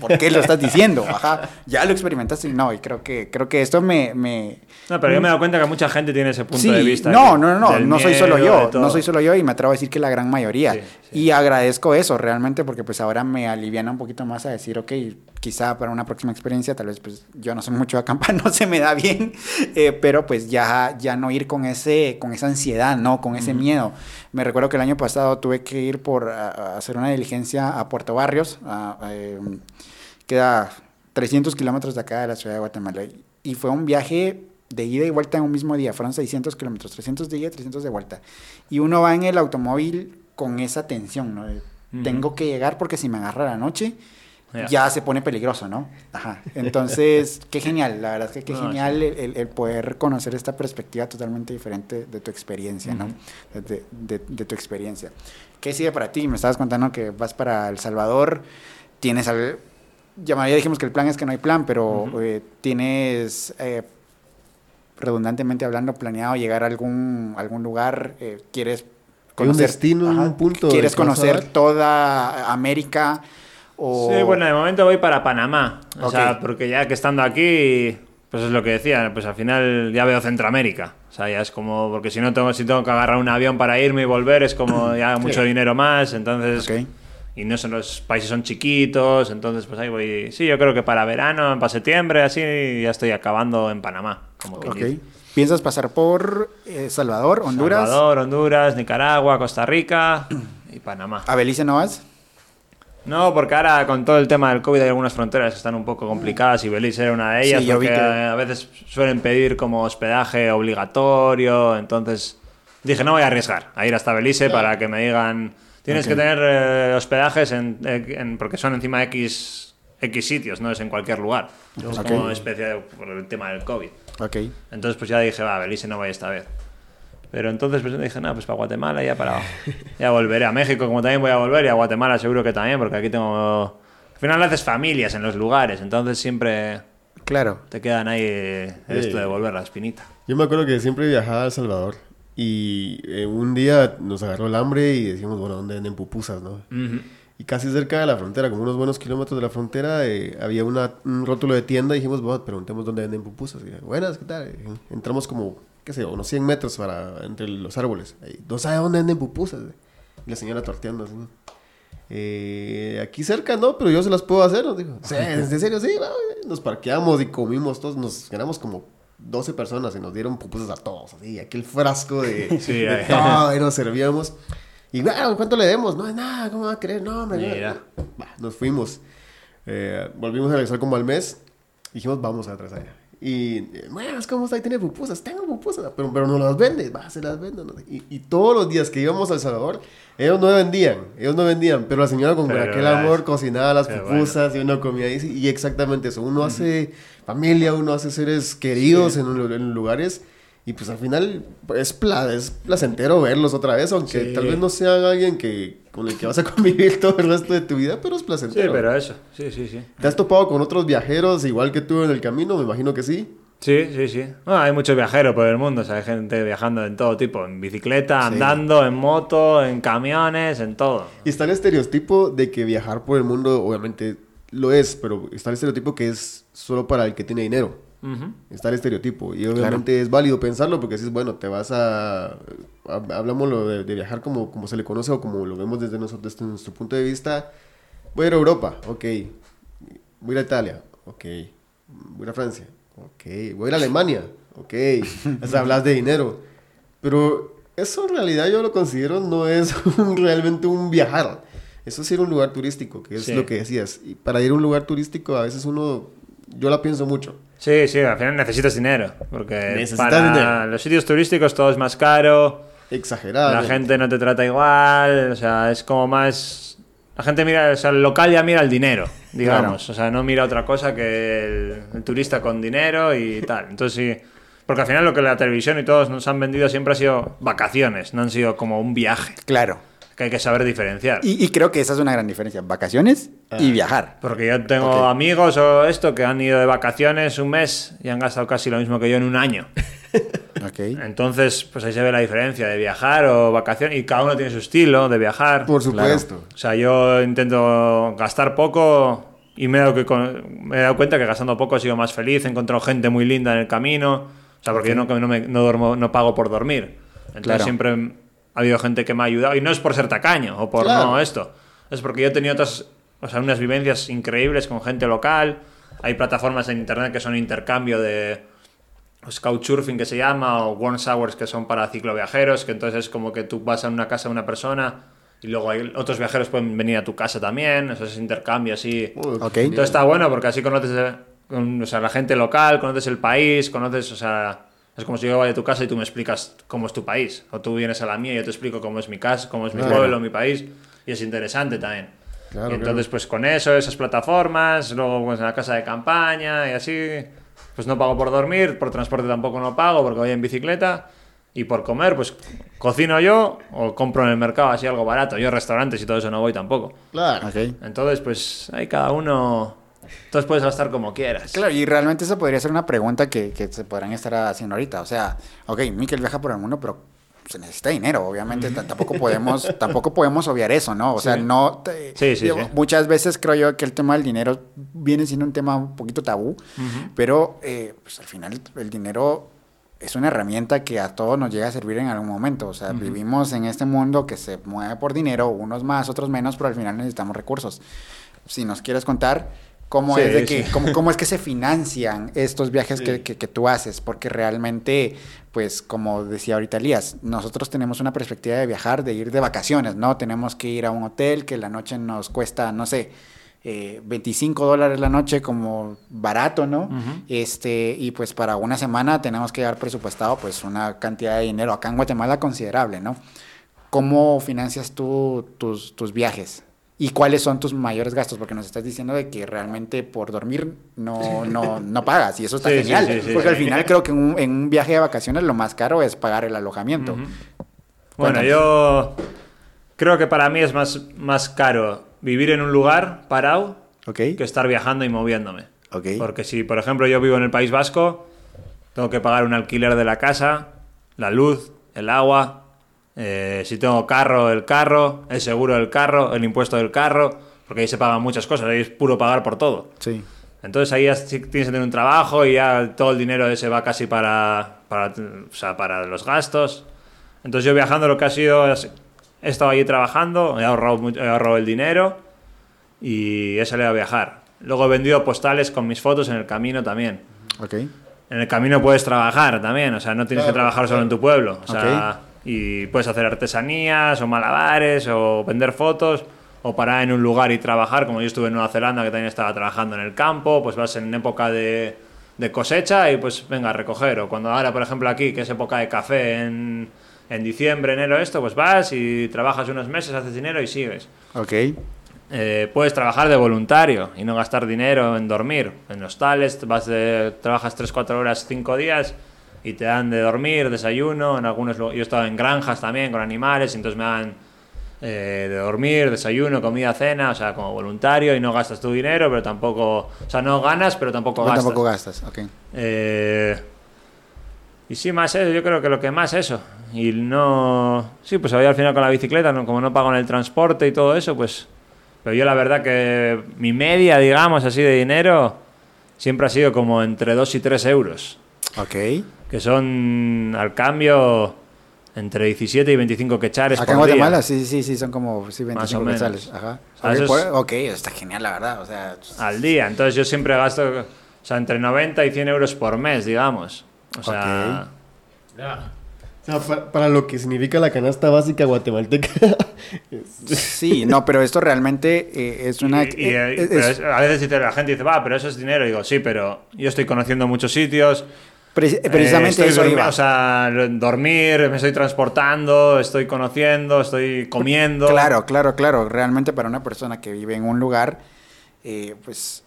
¿por qué lo estás diciendo? Ajá, ya lo experimentaste y no, y creo que, creo que esto me... me No, pero yo me he dado cuenta que mucha gente tiene ese punto Sí, de vista. No, no, no, no, no soy solo yo, no soy solo yo y me atrevo a decir que la gran mayoría. Sí. Y agradezco eso realmente porque pues ahora me aliviana un poquito más a decir, ok, quizá para una próxima experiencia, tal vez pues yo no soy mucho de acampar, no se me da bien, eh, pero pues ya, ya no ir con, ese, con esa ansiedad, ¿no? Con ese miedo. Me recuerdo que el año pasado tuve que ir por a- a hacer una diligencia a Puerto Barrios, a- eh, queda 300 kilómetros de acá de la ciudad de Guatemala. Y fue un viaje de ida y vuelta en un mismo día. Fueron 600 kilómetros, 300 de ida, 300 de vuelta. Y uno va en el automóvil con esa tensión, ¿no? De, Ujú. Tengo que llegar porque si me agarra la noche, Ya. ya se pone peligroso, ¿no? Ajá. Entonces, qué genial. La verdad es que qué No, genial el, el- el poder conocer esta perspectiva totalmente diferente de tu experiencia, ¿no? De, de- de tu experiencia. ¿Qué sigue para ti? Me estabas contando que vas para El Salvador. Tienes al... Ya ya dijimos que el plan es que no hay plan, pero eh, tienes, eh, redundantemente hablando, planeado llegar a algún, algún lugar. eh, ¿Quieres Hay un destino, un punto ¿Quieres conocer toda América? O... Sí, bueno, de momento voy para Panamá. O sea, porque ya que estando aquí, pues es lo que decía, pues al final ya veo Centroamérica. O sea, ya es como, porque si no tengo, si tengo que agarrar un avión para irme y volver, es como ya mucho dinero más. Entonces, y no son los países son chiquitos, entonces pues ahí voy. Sí, yo creo que para verano, para septiembre, así ya estoy acabando en Panamá. Como quien Ok. dice. ¿Piensas pasar por eh, Salvador, Honduras? Salvador, Honduras, Nicaragua, Costa Rica y Panamá. ¿A Belice no vas? No, porque ahora con todo el tema del COVID hay algunas fronteras que están un poco complicadas y Belice era una de ellas Sí, porque que- a veces suelen pedir como hospedaje obligatorio, entonces dije no voy a arriesgar a ir hasta Belice para que me digan tienes que tener eh, hospedajes en, en- porque son encima X, X sitios, no es en cualquier lugar. Es Ok. como especie de- por el tema del COVID. Ok. Entonces pues ya dije, va, Belice no voy esta vez. Pero entonces pues dije, no, pues para Guatemala ya para ya volveré a México como también voy a volver y a Guatemala seguro que también porque aquí tengo al final haces familias en los lugares, entonces siempre Claro. te quedan ahí eh, esto de volver la espinita. Yo me acuerdo que siempre viajaba a El Salvador y eh, un día nos agarró el hambre y decimos, bueno, ¿dónde venden pupusas, no? Ujú. Y casi cerca de la frontera, como unos buenos kilómetros de la frontera, eh, había una, un rótulo de tienda y dijimos, bueno, preguntemos dónde venden pupusas. Y, Buenas, ¿qué tal? Y entramos como, qué sé yo, unos 100 metros para, entre los árboles. Ahí, ¿No sabe dónde venden pupusas? Y la señora torteando así. Eh, aquí cerca no, pero yo se las puedo hacer. Nos dijo, "Sí, ¿en serio? Sí, va". nos parqueamos y comimos todos. Nos ganamos como 12 personas y nos dieron pupusas a todos. Así, aquel frasco de, Sí, de todo y nos servíamos. Y bueno, ¿cuánto le demos? No es nada, ¿cómo va a querer? No, hombre. no". Mira. Va, nos fuimos. Eh, volvimos a regresar como al mes. Dijimos, vamos a atrás allá. Y, bueno, ¿cómo está? Ahí tiene pupusas. Tengo pupusas, pero, pero no las vende. Va, se las vendo. ¿no? Y, y todos los días que íbamos a El Salvador, ellos no vendían. Ellos no vendían. Pero la señora con Pero aquel es- amor cocinaba las pupusas y uno comía ahí. Y exactamente eso. Uno hace familia, uno hace seres queridos en, un- en lugares. Y pues al final es, pla- es placentero verlos otra vez, aunque Sí. tal vez no sean alguien que, con el que vas a convivir todo el resto de tu vida, pero es Sí, placentero. pero eso, sí, sí, sí. ¿Te has topado con otros viajeros igual que tú en el camino? Me imagino que sí. Sí, sí, sí. Bueno, hay muchos viajeros por el mundo, o sea, hay gente viajando en todo tipo, en bicicleta, Sí. andando, en moto, en camiones, en todo. Y está el estereotipo de que viajar por el mundo, obviamente lo es, pero está el estereotipo que es solo para el que tiene dinero. Está el estereotipo. Y obviamente es válido pensarlo porque si es bueno, te vas a. hab- Hablamos de, de viajar como, como se le conoce o como lo vemos desde, nosotros, desde nuestro punto de vista. Voy a ir a Europa, ok. Voy a ir a Italia, ok. Voy a ir a Francia, ok. Voy a ir a Alemania, ok. O sea, hablas de dinero. Pero eso en realidad yo lo considero no es un- realmente un viajar. Eso es ir a un lugar turístico, que es Sí. lo que decías. Y para ir a un lugar turístico a veces uno. Yo la pienso mucho. Sí, sí, al final necesitas dinero. Porque Necesitas para dinero. los sitios turísticos todo es más caro. Exagerado. La gente no te trata igual, o sea, es como más... La gente mira, o sea, el local ya mira el dinero, digamos, o sea, no mira otra cosa que el, el turista con dinero y tal. Entonces sí, porque al final lo que la televisión y todos nos han vendido siempre ha sido vacaciones, no han sido como un viaje, Claro. que hay que saber diferenciar. Y, y creo que esa es una gran diferencia. Vacaciones y viajar. Porque yo tengo amigos o esto que han ido de vacaciones un mes y han gastado casi lo mismo que yo en un año. Ok. Entonces, pues ahí se ve la diferencia de viajar o vacaciones y cada uno tiene su estilo de viajar. Por supuesto. O sea, yo intento gastar poco y me he, dado que me he dado cuenta que gastando poco he sido más feliz, he encontrado gente muy linda en el camino. O sea, porque yo no, no, me- no duermo, no pago por dormir. Entonces Claro. siempre ha habido gente que me ha ayudado. Y no es por ser tacaño o por Claro. no esto. Es porque yo he tenido otras, o sea, unas vivencias increíbles con gente local. Hay plataformas en internet que son intercambio de Couchsurfing que se llama, o Warm Showers que son para cicloviajeros, que entonces es como que tú vas a una casa de una persona y luego hay otros viajeros pueden venir a tu casa también, eso es intercambio así. Uy, Ok. qué Entonces está bueno porque así conoces eh, o sea, la gente local, conoces el país, conoces, o sea, es como si yo voy a tu casa y tú me explicas cómo es tu país, o tú vienes a la mía y yo te explico cómo es mi casa, cómo es mi Claro. pueblo, mi país, y es interesante también. Claro, y entonces, pues con eso, esas plataformas, luego pues en la casa de campaña y así, pues no pago por dormir, por transporte tampoco no pago porque voy en bicicleta. Y por comer, pues cocino yo o compro en el mercado así algo barato. Yo restaurantes y todo eso no voy tampoco. Claro. Ok. Entonces, pues ahí cada uno. Entonces puedes gastar como quieras. Claro, y realmente esa podría ser una pregunta que, que se podrán estar haciendo ahorita. O sea, ok, Miquel viaja por el mundo, pero se necesita dinero, obviamente. Tampoco podemos, tampoco podemos obviar eso, ¿no? O sea, Sí. no. te- Sí, sí, digo. Muchas veces creo yo que el tema del dinero viene siendo un tema un poquito tabú, pero eh, pues al final el dinero es una herramienta que a todos nos llega a servir en algún momento. O sea, vivimos en este mundo que se mueve por dinero, unos más, otros menos, pero al final necesitamos recursos. Si nos quieres contar cómo Sí, es de que, sí. cómo, cómo es que se financian estos viajes Sí. que, que- que tú haces, porque realmente, pues como decía ahorita Elías, nosotros tenemos una perspectiva de viajar, de ir de vacaciones, ¿no? Tenemos que ir a un hotel que la noche nos cuesta, no sé, eh, 25 dólares la noche como barato, ¿no? Este, y pues para una semana tenemos que dar presupuestado pues una cantidad de dinero acá en Guatemala considerable, ¿no? ¿Cómo financias tú tus, tus viajes? ¿Y cuáles son tus mayores gastos? Porque nos estás diciendo de que realmente por dormir no, no, no pagas. Y eso está Sí, genial. sí, sí, porque al final creo que en un, en un viaje de vacaciones lo más caro es pagar el alojamiento. Bueno, yo creo que para mí es más, más caro vivir en un lugar parado que estar viajando y moviéndome. Porque si, por ejemplo, yo vivo en el País Vasco, tengo que pagar un alquiler de la casa, la luz, el agua, eh, si tengo carro, el carro, el seguro del carro, el impuesto del carro, porque ahí se pagan muchas cosas, ahí es puro pagar por todo. Sí. Entonces ahí ya tienes que tener un trabajo y ya todo el dinero ese va casi para, para, o sea, para los gastos. Entonces yo viajando lo que ha sido he estado allí trabajando, he ahorrado, he ahorrado el dinero y he salido a viajar. Luego he vendido postales con mis fotos en el camino también. Ok. En el camino puedes trabajar también, o sea, no tienes que trabajar solo en tu pueblo. O sea, Ok. Y puedes hacer artesanías o malabares o vender fotos o parar en un lugar y trabajar, como yo estuve en Nueva Zelanda que también estaba trabajando en el campo, pues vas en época de, de cosecha y pues venga a recoger. O cuando ahora, por ejemplo, aquí, que es época de café en, en diciembre, enero, esto, pues vas y trabajas unos meses, haces dinero y sigues. Ok. Eh, puedes trabajar de voluntario y no gastar dinero en dormir. En hostales vas de, trabajas 3-4 horas, 5 días y te dan de dormir, desayuno. En algunos, yo he estado en granjas también con animales, y entonces me dan eh, de dormir, desayuno, comida, cena, o sea, como voluntario y no gastas tu dinero, pero tampoco, o sea, no ganas, pero tampoco No, gastas. tampoco gastas. Ok. Eh, y sí, más eso, yo creo que lo que más eso. Y no. Sí, pues voy al final con la bicicleta, ¿no? como no pago en el transporte y todo eso, pues. Pero yo la verdad que mi media, digamos así, de dinero siempre ha sido como entre 2 y 3 euros. Ok. Que son al cambio entre 17 y 25 quechares Acá en por día. Guatemala, sí, sí, sí, son como sí, Más 25 o menos. quetzales. Ajá. Ah, Ok, eso es- pues, ok, está genial, la verdad. O sea, al día. Entonces yo siempre gasto, o sea, entre 90 y 100 euros por mes, digamos. O sea, O sea, pa- para, lo que significa la canasta básica guatemalteca. sí, no, pero esto realmente eh, es una... y- y- eh, es- es- a veces la gente dice, va, pero eso es dinero. Y digo, sí, pero yo estoy conociendo muchos sitios. Eh, precisamente estoy eso iba. O sea, dormir, me estoy transportando, estoy conociendo, estoy comiendo. Claro, claro, claro. Realmente para una persona que vive en un lugar, eh, pues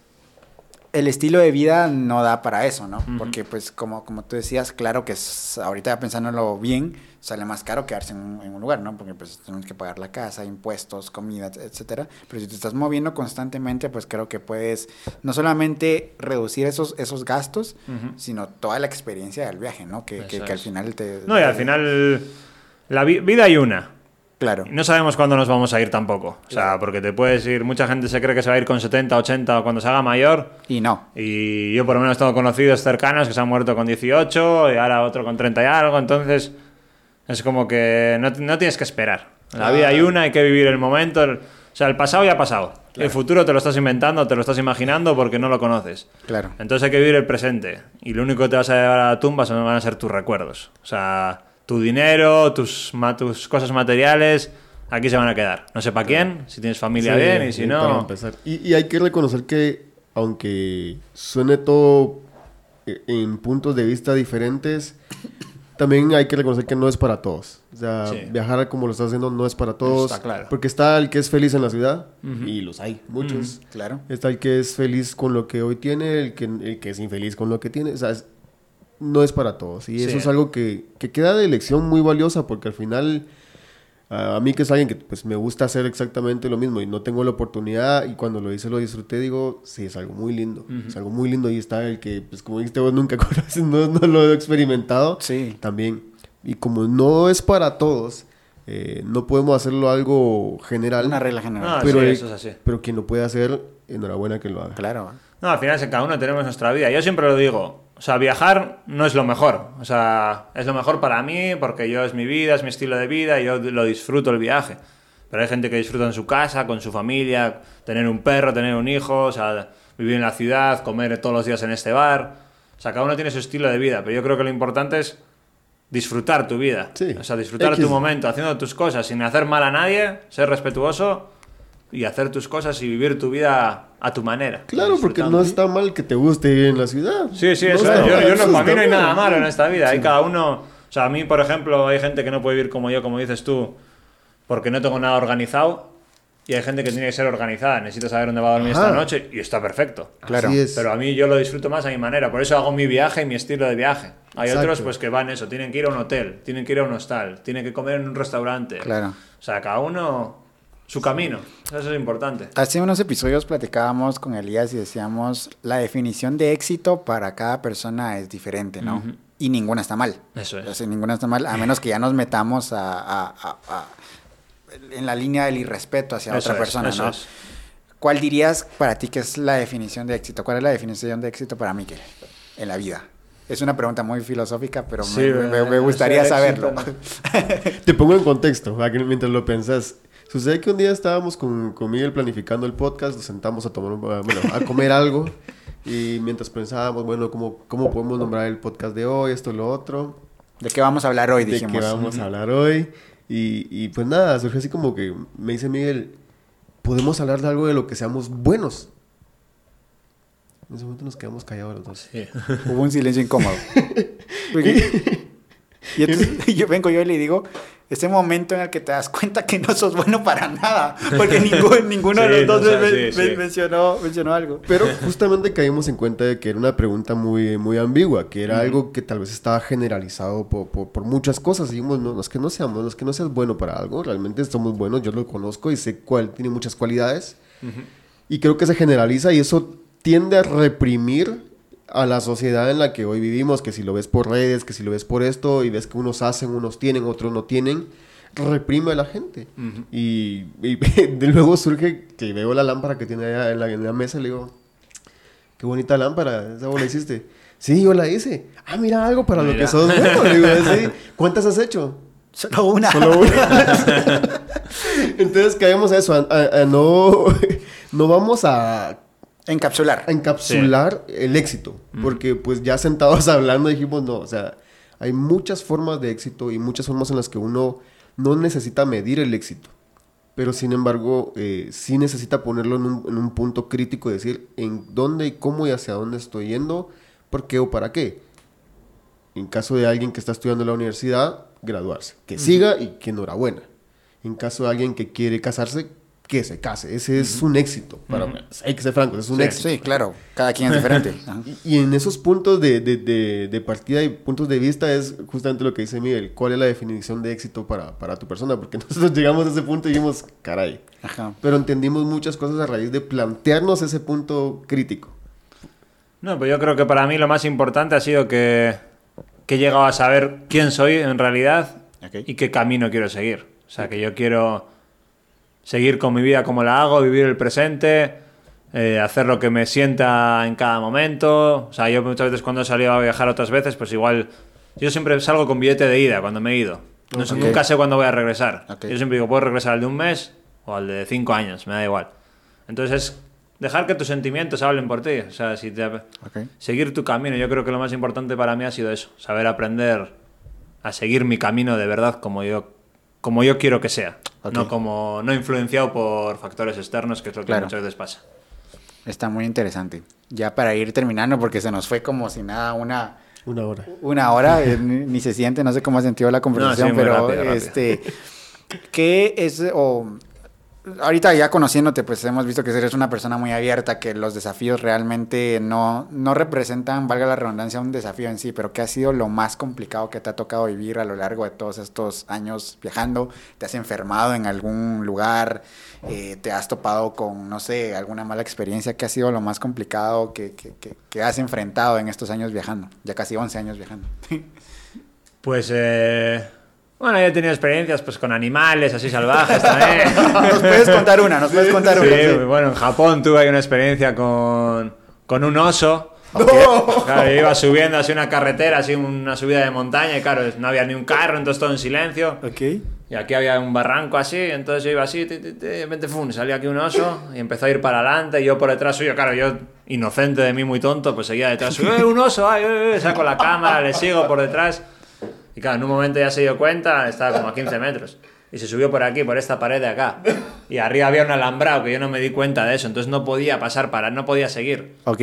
el estilo de vida no da para eso, ¿no? Porque pues como, como tú decías, claro que es- ahorita pensándolo bien, sale más caro quedarse en un, en un lugar, ¿no? Porque pues tenemos que pagar la casa, impuestos, comida, et- etcétera. Pero si te estás moviendo constantemente, pues creo que puedes no solamente reducir esos, esos gastos, sino toda la experiencia del viaje, ¿no? Que, que- que al final te... No, y al te- final, la vi- vida hay una. Claro. No sabemos cuándo nos vamos a ir tampoco. O sea, porque te puedes ir, mucha gente se cree que se va a ir con 70, 80 o cuando se haga mayor. Y no. Y yo por lo menos tengo conocidos cercanos que se han muerto con 18 y ahora otro con 30 y algo. Entonces es como que no, no tienes que esperar. La vida hay una, hay que vivir el momento. el- o sea, el pasado ya ha pasado. El futuro te lo estás inventando, te lo estás imaginando porque no lo conoces. Claro. Entonces hay que vivir el presente. Y lo único que te vas a llevar a la tumba son, van a ser tus recuerdos. O sea, tu dinero, tus, ma- tus cosas materiales, aquí se van a quedar. No sé para quién, si tienes familia Sí, bien y si para no... empezar. Y, y hay que reconocer que, aunque suene todo eh, en puntos de vista diferentes, también hay que reconocer que no es para todos. O sea, Sí. viajar como lo estás haciendo no es para todos. Está claro. Porque está el que es feliz en la ciudad, y los hay, muchos. Claro. Está el que es feliz con lo que hoy tiene, el que, el que es infeliz con lo que tiene. O sea, es- no es para todos. Y Sí. eso es algo que, que queda de lección muy valiosa porque al final, a a mí que es alguien que pues, me gusta hacer exactamente lo mismo y no tengo la oportunidad y cuando lo hice lo disfruté, digo, sí, es algo muy lindo. Es algo muy lindo y está el que, pues como dijiste vos, nunca conoces, no, no lo he experimentado. Sí. También. Y como no es para todos, eh, no podemos hacerlo algo general. Una regla general. Pero, sí, eso es así. pero quien lo puede hacer, enhorabuena que lo haga. Claro. No, al final cada uno tenemos nuestra vida. Yo siempre lo digo. O sea, viajar no es lo mejor. O sea, es lo mejor para mí porque yo es mi vida, es mi estilo de vida y yo lo disfruto el viaje. Pero hay gente que disfruta en su casa, con su familia, tener un perro, tener un hijo, o sea, vivir en la ciudad, comer todos los días en este bar. O sea, cada uno tiene su estilo de vida. Pero yo creo que lo importante es disfrutar tu vida. Sí. O sea, disfrutar X. tu momento, haciendo tus cosas, sin hacer mal a nadie, ser respetuoso y hacer tus cosas y vivir tu vida a tu manera. Claro, porque no está mal que te guste vivir en la ciudad. Sí, sí, No eso es. Yo, yo eso no, para mí no hay nada malo en esta vida. Hay cada uno. O sea, a mí, por ejemplo, hay gente que no puede vivir como yo, como dices tú, porque no tengo nada organizado. Y hay gente que tiene que ser organizada. Necesita saber dónde va a dormir Ajá. esta noche y está perfecto. Claro. Así es. Pero a mí yo lo disfruto más a mi manera. Por eso hago mi viaje y mi estilo de viaje. Hay Exacto. otros pues que van eso. Tienen que ir a un hotel, tienen que ir a un hostal, tienen que comer en un restaurante. Claro. O sea, cada uno su camino. Eso es importante. Hace unos episodios platicábamos con Elías y decíamos, la definición de éxito para cada persona es diferente, ¿no? Y ninguna está mal. Eso es. O sea, ninguna está mal, a menos que ya nos metamos a, a- a- a- en la línea del irrespeto hacia Eso otra es, persona, eso ¿no? es. ¿Cuál dirías para ti que es la definición de éxito? ¿Cuál es la definición de éxito para Miquel en la vida? Es una pregunta muy filosófica, pero me- Sí, me, me- me eh, gustaría saberlo. éxito, Te pongo en contexto, mientras lo pensás. Sucede que un día estábamos con, con Miguel planificando el podcast, nos sentamos a tomar, un- bueno, a comer algo y mientras pensábamos, bueno, ¿cómo, cómo podemos nombrar el podcast de hoy, esto, lo otro, ¿De qué vamos a hablar hoy? de Dijimos. qué vamos a hablar hoy. Y, y pues nada, surgió así como que me dice Miguel, podemos hablar de algo de lo que seamos buenos. En ese momento nos quedamos callados los dos. Sí. Hubo un silencio incómodo. Porque- y entonces yo vengo yo y le digo, ese momento en el que te das cuenta que no sos bueno para nada, porque ninguno, ninguno Sí, de los dos o sea, me- sí, me- sí. Mencionó, mencionó algo. Pero justamente caímos en cuenta de que era una pregunta muy, muy ambigua, que era algo que tal vez estaba generalizado por, por, por muchas cosas. Dijimos, no, no es que no seamos, no es que no seas bueno para algo, realmente somos buenos, yo lo conozco y sé cuál tiene muchas cualidades. Y creo que se generaliza y eso tiende a reprimir a la sociedad en la que hoy vivimos, que si lo ves por redes, que si lo ves por esto y ves que unos hacen, unos tienen, otros no tienen, reprime a la gente. y, y de luego surge que veo la lámpara que tiene allá en la, en la mesa y le digo, qué bonita lámpara, esa vos la hiciste. Sí, yo la hice. Ah, mira, algo para lo que sos bueno. Le digo, "Sí. ¿Cuántas has hecho? Solo una. Solo una. Entonces caemos a eso, a, a- a no, no vamos a, Encapsular. a encapsular el éxito, porque pues ya sentados hablando dijimos, no, o sea, hay muchas formas de éxito y muchas formas en las que uno no necesita medir el éxito, pero sin embargo eh, sí necesita ponerlo en un, en un punto crítico, decir en dónde y cómo y hacia dónde estoy yendo, por qué o para qué. En caso de alguien que está estudiando en la universidad, graduarse. Que siga y que enhorabuena. En caso de alguien que quiere casarse, que se case. Ese es un éxito. Para, Hay que ser francos, es un Sí. éxito. Sí, claro. Cada quien es diferente. Y, y en esos puntos de, de- de- de partida y puntos de vista es justamente lo que dice Miguel. ¿Cuál es la definición de éxito para, para tu persona? Porque nosotros llegamos a ese punto y dijimos, caray. Ajá. Pero entendimos muchas cosas a raíz de plantearnos ese punto crítico. No, pues yo creo que para mí lo más importante ha sido que, que he llegado a saber quién soy en realidad Ok. y qué camino quiero seguir. O sea, que yo quiero seguir con mi vida como la hago, vivir el presente, eh, hacer lo que me sienta en cada momento. O sea, yo muchas veces cuando he salido a viajar otras veces, pues igual yo siempre salgo con billete de ida cuando me he ido. No sé, Ok. Nunca sé cuándo voy a regresar. Yo siempre digo, puedo regresar al de un mes o al de cinco años, me da igual. Entonces es dejar que tus sentimientos hablen por ti. O sea, si te, Ok. seguir tu camino. Yo creo que lo más importante para mí ha sido eso, saber aprender a seguir mi camino de verdad como yo, como yo quiero que sea, no como no influenciado por factores externos, que es lo que Claro. muchas veces pasa. Está muy interesante. Ya para ir terminando, porque se nos fue como si nada una, Una hora. una hora, eh, ni, ni se siente, no sé cómo ha sentido la conversación, sí, pero rápido, rápido. este, ¿qué es, o ahorita ya conociéndote, pues hemos visto que eres una persona muy abierta, que los desafíos realmente no, no representan, valga la redundancia, un desafío en sí, pero ¿qué ha sido lo más complicado que te ha tocado vivir a lo largo de todos estos años viajando? ¿Te has enfermado en algún lugar? Eh, ¿Te has topado con, no sé, alguna mala experiencia? ¿Qué ha sido lo más complicado que, que- que- que has enfrentado en estos años viajando? Ya casi 11 años viajando. Pues, eh, bueno, yo he tenido experiencias pues con animales así salvajes también. nos puedes contar una, nos puedes contar Sí, una. sí. bueno, en Japón tuve ahí una experiencia con, con un oso. Ok. Claro, yo iba subiendo así una carretera, así una subida de montaña, y claro, no había ni un carro, entonces todo en silencio. Ok. Y aquí había un barranco así, entonces yo iba así, ti, ti, ti, de repente fum, salía aquí un oso y empezó a ir para adelante y yo por detrás suyo, claro, yo inocente de mí, muy tonto, pues seguía detrás suyo, ¡eh, un oso! ¡Ay, eh, eh! Saco la cámara, le sigo por detrás. Y claro, en un momento ya se dio cuenta, estaba como a 15 metros. Y se subió por aquí, por esta pared de acá. Y arriba había un alambrado que yo no me di cuenta de eso, entonces no podía pasar para, no podía seguir. Ok.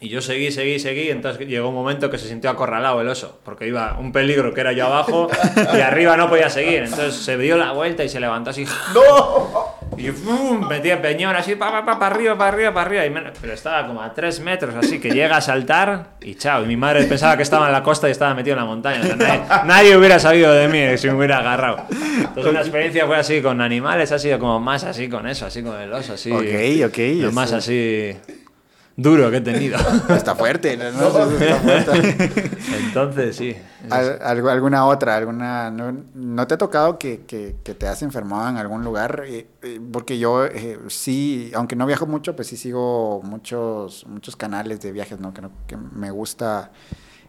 Y yo seguí, seguí, seguí, entonces llegó un momento que se sintió acorralado el oso, porque iba un peligro que era yo abajo y arriba no podía seguir. Entonces se dio la vuelta y se levantó así. ¡No! Y ¡fum! metía peñón así, pa, pa, pa, para arriba, para arriba, para arriba. Y me- pero estaba como a tres metros así, que llega a saltar y chao. Y mi madre pensaba que estaba en la costa y estaba metido en la montaña. O sea, nadie, nadie hubiera sabido de mí si me hubiera agarrado. Entonces una experiencia fue así con animales, ha sido como más así con eso, así con el oso, así. Ok, ok, Lo más así duro que he tenido. Está fuerte, ¿no? No está fuerte. Entonces, sí. Al- algo- ¿Alguna otra? alguna no, ¿no te ha tocado que, que- que te has enfermado en algún lugar? Eh, eh, porque yo eh, sí, aunque no viajo mucho, pues sí sigo muchos, muchos canales de viajes, ¿no? Que, no- que me gusta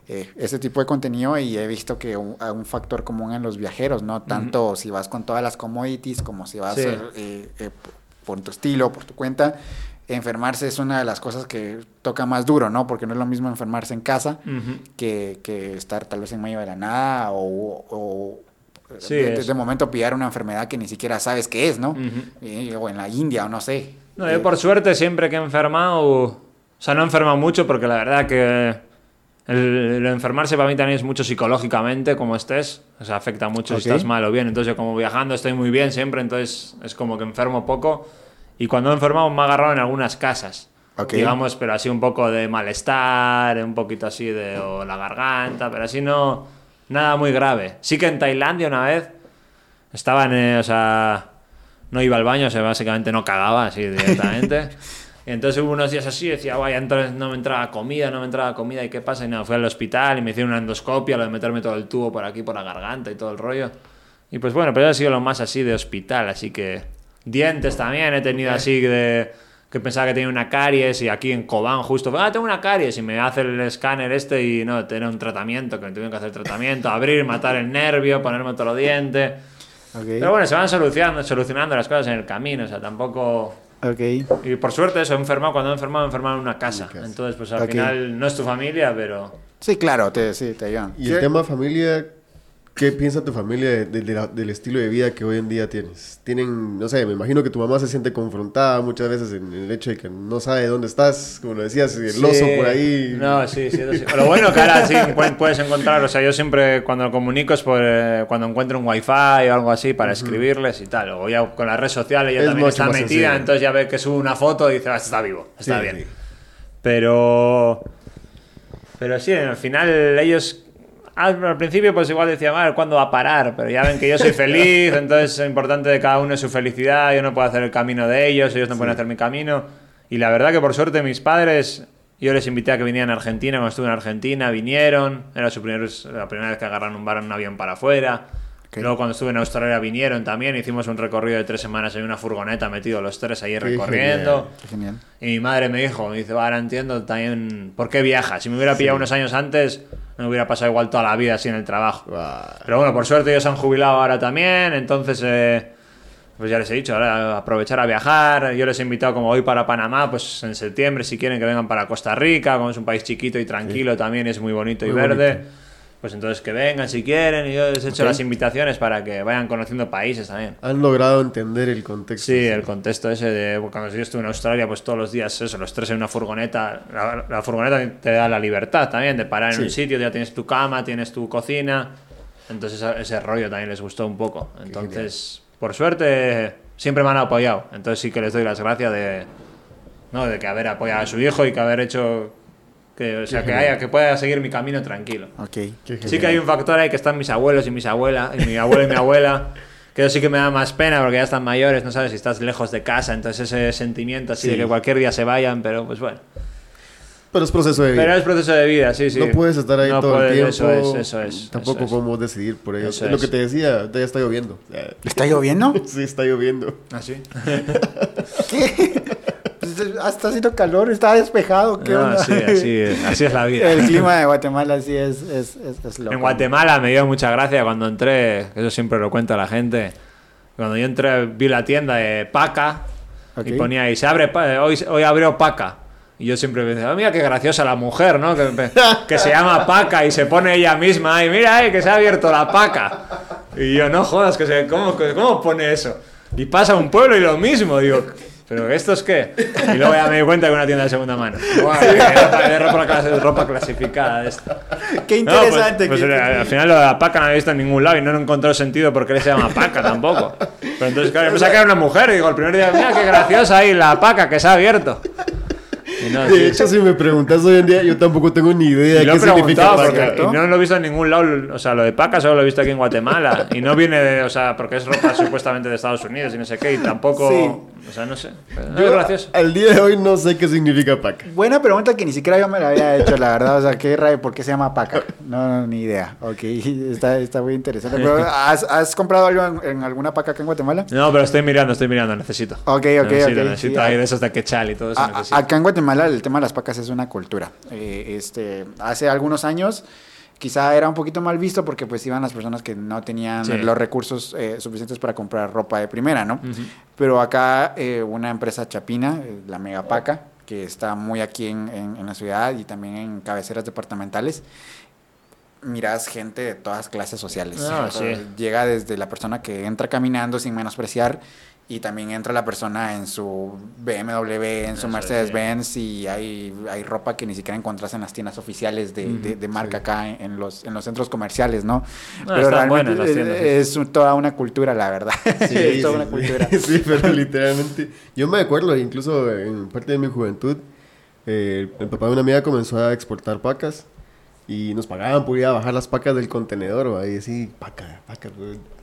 eh, ese tipo de contenido y he visto que un, un factor común en los viajeros, ¿no? Tanto si vas con todas las commodities como si vas Sí. eh, eh, por tu estilo, por tu cuenta. Enfermarse es una de las cosas que toca más duro, ¿no? Porque no es lo mismo enfermarse en casa Ujú. que, que estar tal vez en medio de la nada o, o Sí, de, de- momento pillar una enfermedad que ni siquiera sabes qué es, ¿no? Ujú. Eh, o en la India o no sé. No, Eh, yo por suerte siempre que he enfermado, o sea, no he enfermado mucho porque la verdad que el, el enfermarse para mí también es mucho psicológicamente, como estés, o sea, afecta mucho Ok. si estás mal o bien. Entonces yo como viajando estoy muy bien siempre, entonces es como que enfermo poco. Y cuando he enfermado me ha agarrado en algunas casas. Ok. Digamos, pero así un poco de malestar, un poquito así de o la garganta, pero así no, nada muy grave. Sí que en Tailandia una vez estaba en, eh, o sea, no iba al baño, o sea, básicamente no cagaba así directamente. y entonces hubo unos días así, decía, vaya, entonces no me entraba comida, no me entraba comida, ¿y qué pasa? Y nada, fui al hospital y me hicieron una endoscopia, lo de meterme todo el tubo por aquí, por la garganta y todo el rollo. Y pues bueno, pero ha sido lo más así de hospital, así que dientes también he tenido así de que pensaba que tenía una caries y aquí en Cobán justo, ah, tengo una caries y me hace el escáner este y no, tener un tratamiento, que me tuvieron que hacer tratamiento, abrir, matar el nervio, ponerme otro diente. Pero bueno, se van solucionando, solucionando las cosas en el camino, o sea, tampoco... Ok. Y por suerte eso, he enfermado, cuando he enfermado, he enfermado en una casa. Entonces, pues al Ok. final no es tu familia, pero... Sí, claro, te, sí, te ayudan. Y Sí, el tema familia, ¿qué piensa tu familia de- de- de la- del estilo de vida que hoy en día tienes? Tienen, no sé, me imagino que tu mamá se siente confrontada muchas veces en el hecho de que no sabe dónde estás, como lo decías, el oso por ahí. No, sí, sí, sí. Lo bueno que ahora sí pu- puedes encontrar, o sea, yo siempre cuando comunico es por, eh, cuando encuentro un wifi o algo así para escribirles y tal. O ya con las redes sociales ya Es también está metida, sencillo. entonces ya ve que sube una foto y dice, ah, está vivo, está Sí, bien. Pero. Pero sí, al final ellos. Al, al principio, pues igual decían, a ver, ¿cuándo va a parar? Pero ya ven que yo soy feliz, entonces es importante de cada uno es su felicidad. Yo no puedo hacer el camino de ellos, ellos no pueden hacer mi camino. Y la verdad que por suerte mis padres, yo les invité a que vinieran a Argentina cuando estuve en Argentina, vinieron. Era su primer, la primera vez que agarraron un bar en un avión para afuera. Luego cuando estuve en Australia vinieron también, hicimos un recorrido de tres semanas en una furgoneta metidos los tres ahí recorriendo. Qué genial. Y mi madre me dijo, me dice, "Va, ahora entiendo también por qué viajas. Si me hubiera pillado unos años antes, me hubiera pasado igual toda la vida así en el trabajo. Pero bueno, por suerte ellos se han jubilado ahora también, entonces, eh, pues ya les he dicho, ahora aprovechar a viajar. Yo les he invitado como hoy para Panamá, pues en septiembre, si quieren que vengan para Costa Rica, como es un país chiquito y tranquilo también, es muy bonito y verde. bonito. Pues entonces que vengan si quieren, y yo les he hecho las invitaciones para que vayan conociendo países también. Han logrado entender el contexto. Sí, el contexto ese de cuando yo estuve en Australia, pues todos los días eso, los tres en una furgoneta. La, la furgoneta te da la libertad también de parar en Sí. un sitio, ya tienes tu cama, tienes tu cocina. Entonces ese, ese rollo también les gustó un poco. Entonces, por suerte, siempre me han apoyado. Entonces sí que les doy las gracias de, ¿no? de que haber apoyado a su hijo y que haber hecho que, o sea, que, haya, que pueda seguir mi camino tranquilo. Ok. Qué Sí que hay un factor ahí que están mis abuelos y mis abuelas, y mi abuelo y mi abuela, que eso sí que me da más pena porque ya están mayores, no sabes si estás lejos de casa, entonces ese sentimiento así de Sí. que cualquier día se vayan, pero pues bueno. Pero es proceso de vida. Pero es proceso de vida, sí, sí. No puedes estar ahí No todo puedes, el tiempo. Eso es, eso es. Tampoco eso es. podemos decidir por ellos. Eso es lo que te decía, ya está lloviendo. ¿Está lloviendo? Sí, está lloviendo. ¿Ah, sí? ¿Qué? Pues, Está haciendo calor, está despejado. ¿Qué No, sí, así, es, así es la vida. El clima de Guatemala sí es, es, es, es loco. En Guatemala me dio mucha gracia cuando entré, eso siempre lo cuento a la gente. Cuando yo entré, vi la tienda de Paca y Ok. ponía ahí, se abre, hoy, hoy abrió Paca. Y yo siempre pensaba, "Ah, mira qué graciosa la mujer, ¿no? Que, que se llama Paca y se pone ella misma y mira, eh, que se ha abierto la Paca. Y yo, no jodas, que se, ¿cómo, ¿cómo pone eso? Y pasa un pueblo y lo mismo, digo, ¿pero esto es qué? Y luego ya me di cuenta que una tienda de segunda mano. Guau, de ropa, de ropa clas- ropa clasificada de esto. Qué No, pues- interesante. pues, eh, al final lo de la paca no había visto en ningún lado y no he encontrado sentido por qué le se llama paca tampoco. Pero entonces, claro, yo pensaba que era una mujer y digo, el primer día, mira qué graciosa ahí la paca que se ha abierto. Sí. De hecho, si me preguntas hoy en día, yo tampoco tengo ni idea de qué significa paca. y no lo he visto en ningún lado. O sea, lo de paca solo lo he visto aquí en Guatemala. Y no viene de, o sea, porque es ropa supuestamente de Estados Unidos y no sé qué. Y tampoco, Sí. o sea, no sé. Yo es gracioso. al día de hoy no sé qué significa paca. Buena pregunta que ni siquiera yo me la había hecho, la verdad. O sea, ¿qué rayo? ¿Por qué se llama Paca? No, no, ni idea. Ok, está, está muy interesante. Pero, ¿has, has comprado algo en, en alguna Paca acá en Guatemala? No, pero estoy mirando, estoy mirando, necesito. Ok, ok, necesito, ok, necesito sí, ahí ah. de esos de quechal y todo eso. A- a- necesito. acá en Guatemala el tema de las pacas es una cultura. Eh, este, hace algunos años quizá era un poquito mal visto porque pues iban las personas que no tenían Sí. los recursos eh, suficientes para comprar ropa de primera, ¿no? Pero acá eh, una empresa chapina, eh, la Megapaca, que está muy aquí en, en- en la ciudad y también en cabeceras departamentales, miras gente de todas clases sociales. Ah, sí. Llega desde la persona que entra caminando sin menospreciar y también entra la persona en su BMW, en su Mercedes-Benz y hay, hay ropa que ni siquiera encontrás en las tiendas oficiales de, de- de marca acá en, en los, en los centros comerciales, ¿no? están buenas las tiendas, sí. es, toda una cultura, la verdad. es toda una cultura. sí, pero literalmente. Yo me acuerdo, incluso en parte de mi juventud, eh, el papá de una amiga comenzó a exportar pacas y nos pagaban por ir a bajar las pacas del contenedor. ¿va? Y así, paca, paca.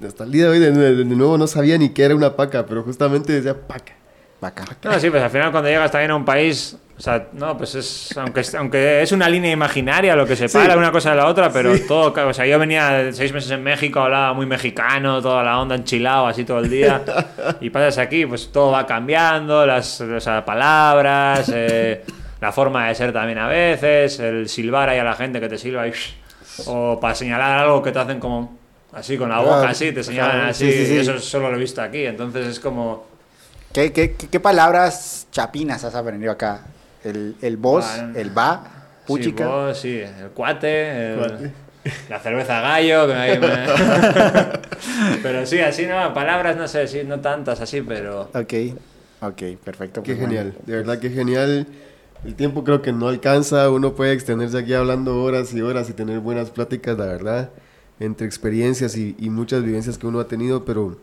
Hasta el día de hoy, de, de- de nuevo, no sabía ni qué era una paca, pero justamente decía paca. Vaca. No, sí, pues al final cuando llegas también a un país, o sea, no, pues es, aunque, es- aunque es una línea imaginaria lo que separa Sí. una cosa de la otra, pero todo, o sea, yo venía seis meses en México, hablaba muy mexicano, toda la onda enchilado, así todo el día, y pasas aquí, pues todo va cambiando, las o sea, palabras, eh, la forma de ser también a veces, el silbar ahí a la gente que te silba, y, o para señalar algo que te hacen como así con la boca, Claro, así, te señalan claro, así, sí, sí, sí. y eso solo lo he visto aquí, entonces es como... ¿Qué, qué, qué, qué palabras chapinas has aprendido acá? El, el vos, Bueno. el va, puchica. Sí, vos, sí, el cuate, el- Cuate. la cerveza gallo. Que me- me- pero sí, así no, palabras no sé, sí, no tantas así, pero. Ok, ok, perfecto. Qué pues, bueno. genial, de verdad que genial. El tiempo creo que no alcanza, uno puede extenderse aquí hablando horas y horas y tener buenas pláticas, la verdad, entre experiencias y, muchas vivencias que uno ha tenido, pero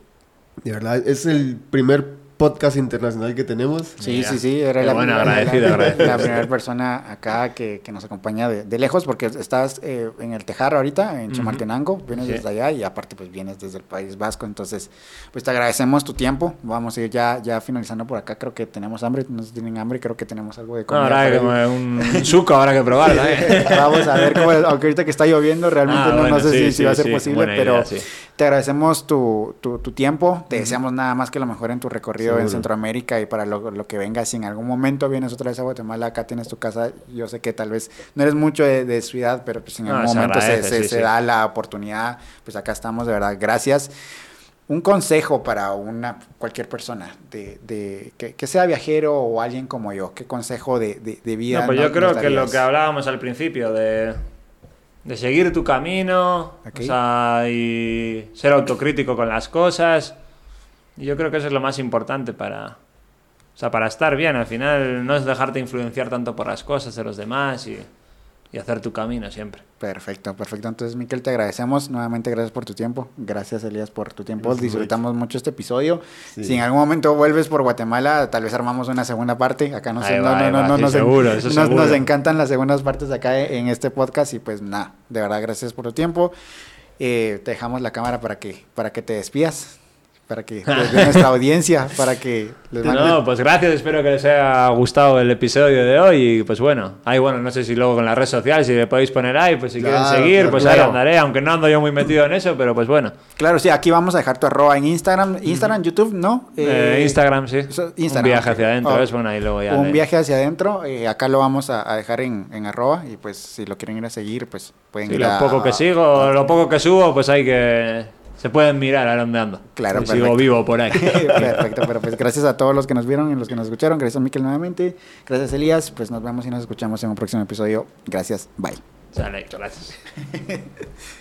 de verdad es el primer podcast internacional que tenemos. Sí, sí, sí, era la, bueno, la- la- agradecido, la- agradecido. la primera persona acá que, que nos acompaña de, de lejos, porque estás eh, en el Tejar ahorita, en Ujú. Chimaltenango, vienes Sí. desde allá y aparte pues vienes desde el País Vasco, entonces pues te agradecemos tu tiempo, vamos a ir ya, ya finalizando por acá, creo que tenemos hambre, no sé si tienen hambre, creo que tenemos algo de No, comida. habrá que por ahí. un, un suco, habrá que probarlo. ¿eh? Vamos a ver cómo, aunque ahorita que está lloviendo, realmente Ah, no, no sé sí, si, va a ser sí, posible, buena pero idea, sí. te agradecemos tu, tu, tu tiempo, te deseamos nada más que lo mejor en tu recorrido en Seguro. Centroamérica y para lo, lo que venga, si en algún momento vienes otra vez a Guatemala, acá tienes tu casa, yo sé que tal vez no eres mucho de, de ciudad, pero pues en No, algún se momento se, agradece, se- sí, se sí. da la oportunidad, pues acá estamos, de verdad, gracias. Un consejo para una cualquier persona, de, de que, que sea viajero o alguien como yo, ¿qué consejo de, de, de vida? No, pues nos- yo creo que lo que hablábamos al principio, de, de seguir tu camino, Ok. o sea, y ser autocrítico con las cosas. Y yo creo que eso es lo más importante para, o sea, para estar bien. Al final no es dejarte influenciar tanto por las cosas de los demás y, y hacer tu camino siempre. Perfecto, perfecto. Entonces, Miquel, te agradecemos. Nuevamente, gracias por tu tiempo. Gracias, Elías, por tu tiempo. Gracias, Disfrutamos mucho este episodio. Sí. Si en algún momento vuelves por Guatemala, tal vez armamos una segunda parte. Acá no no, no, no, no, sí, nos, nos, encantan las segundas partes acá en este podcast. Y pues nada, de verdad, gracias por tu tiempo. Eh, te dejamos la cámara para que, para que te despidas. Para que de nuestra audiencia, para que les mandes- No, pues gracias, espero que les haya gustado el episodio de hoy y pues bueno, ahí bueno, no sé si luego con las redes sociales, si le podéis poner ahí, pues si quieren Claro, seguir, claro, pues claro. ahí andaré, aunque no ando yo muy metido en eso, pero pues bueno. Claro, sí, aquí vamos a dejar tu arroba en Instagram. Instagram, YouTube, ¿no? Eh, Eh, Instagram, sí. Instagram, Un viaje hacia adentro, Oh, ¿ves? Bueno, ahí luego ya. un le- viaje hacia adentro. eh, acá lo vamos a, a dejar en, en arroba y pues si lo quieren ir a seguir, pues pueden Sí, ir lo a... poco que sigo, lo poco que subo, pues hay que. Se pueden mirar a dónde ando. Claro, Si sigo vivo por ahí. Perfecto, pero pues gracias a todos los que nos vieron y los que nos escucharon. Gracias a Miquel nuevamente. Gracias Elías. Pues nos vemos y nos escuchamos en un próximo episodio. Gracias. Bye. Sale, gracias.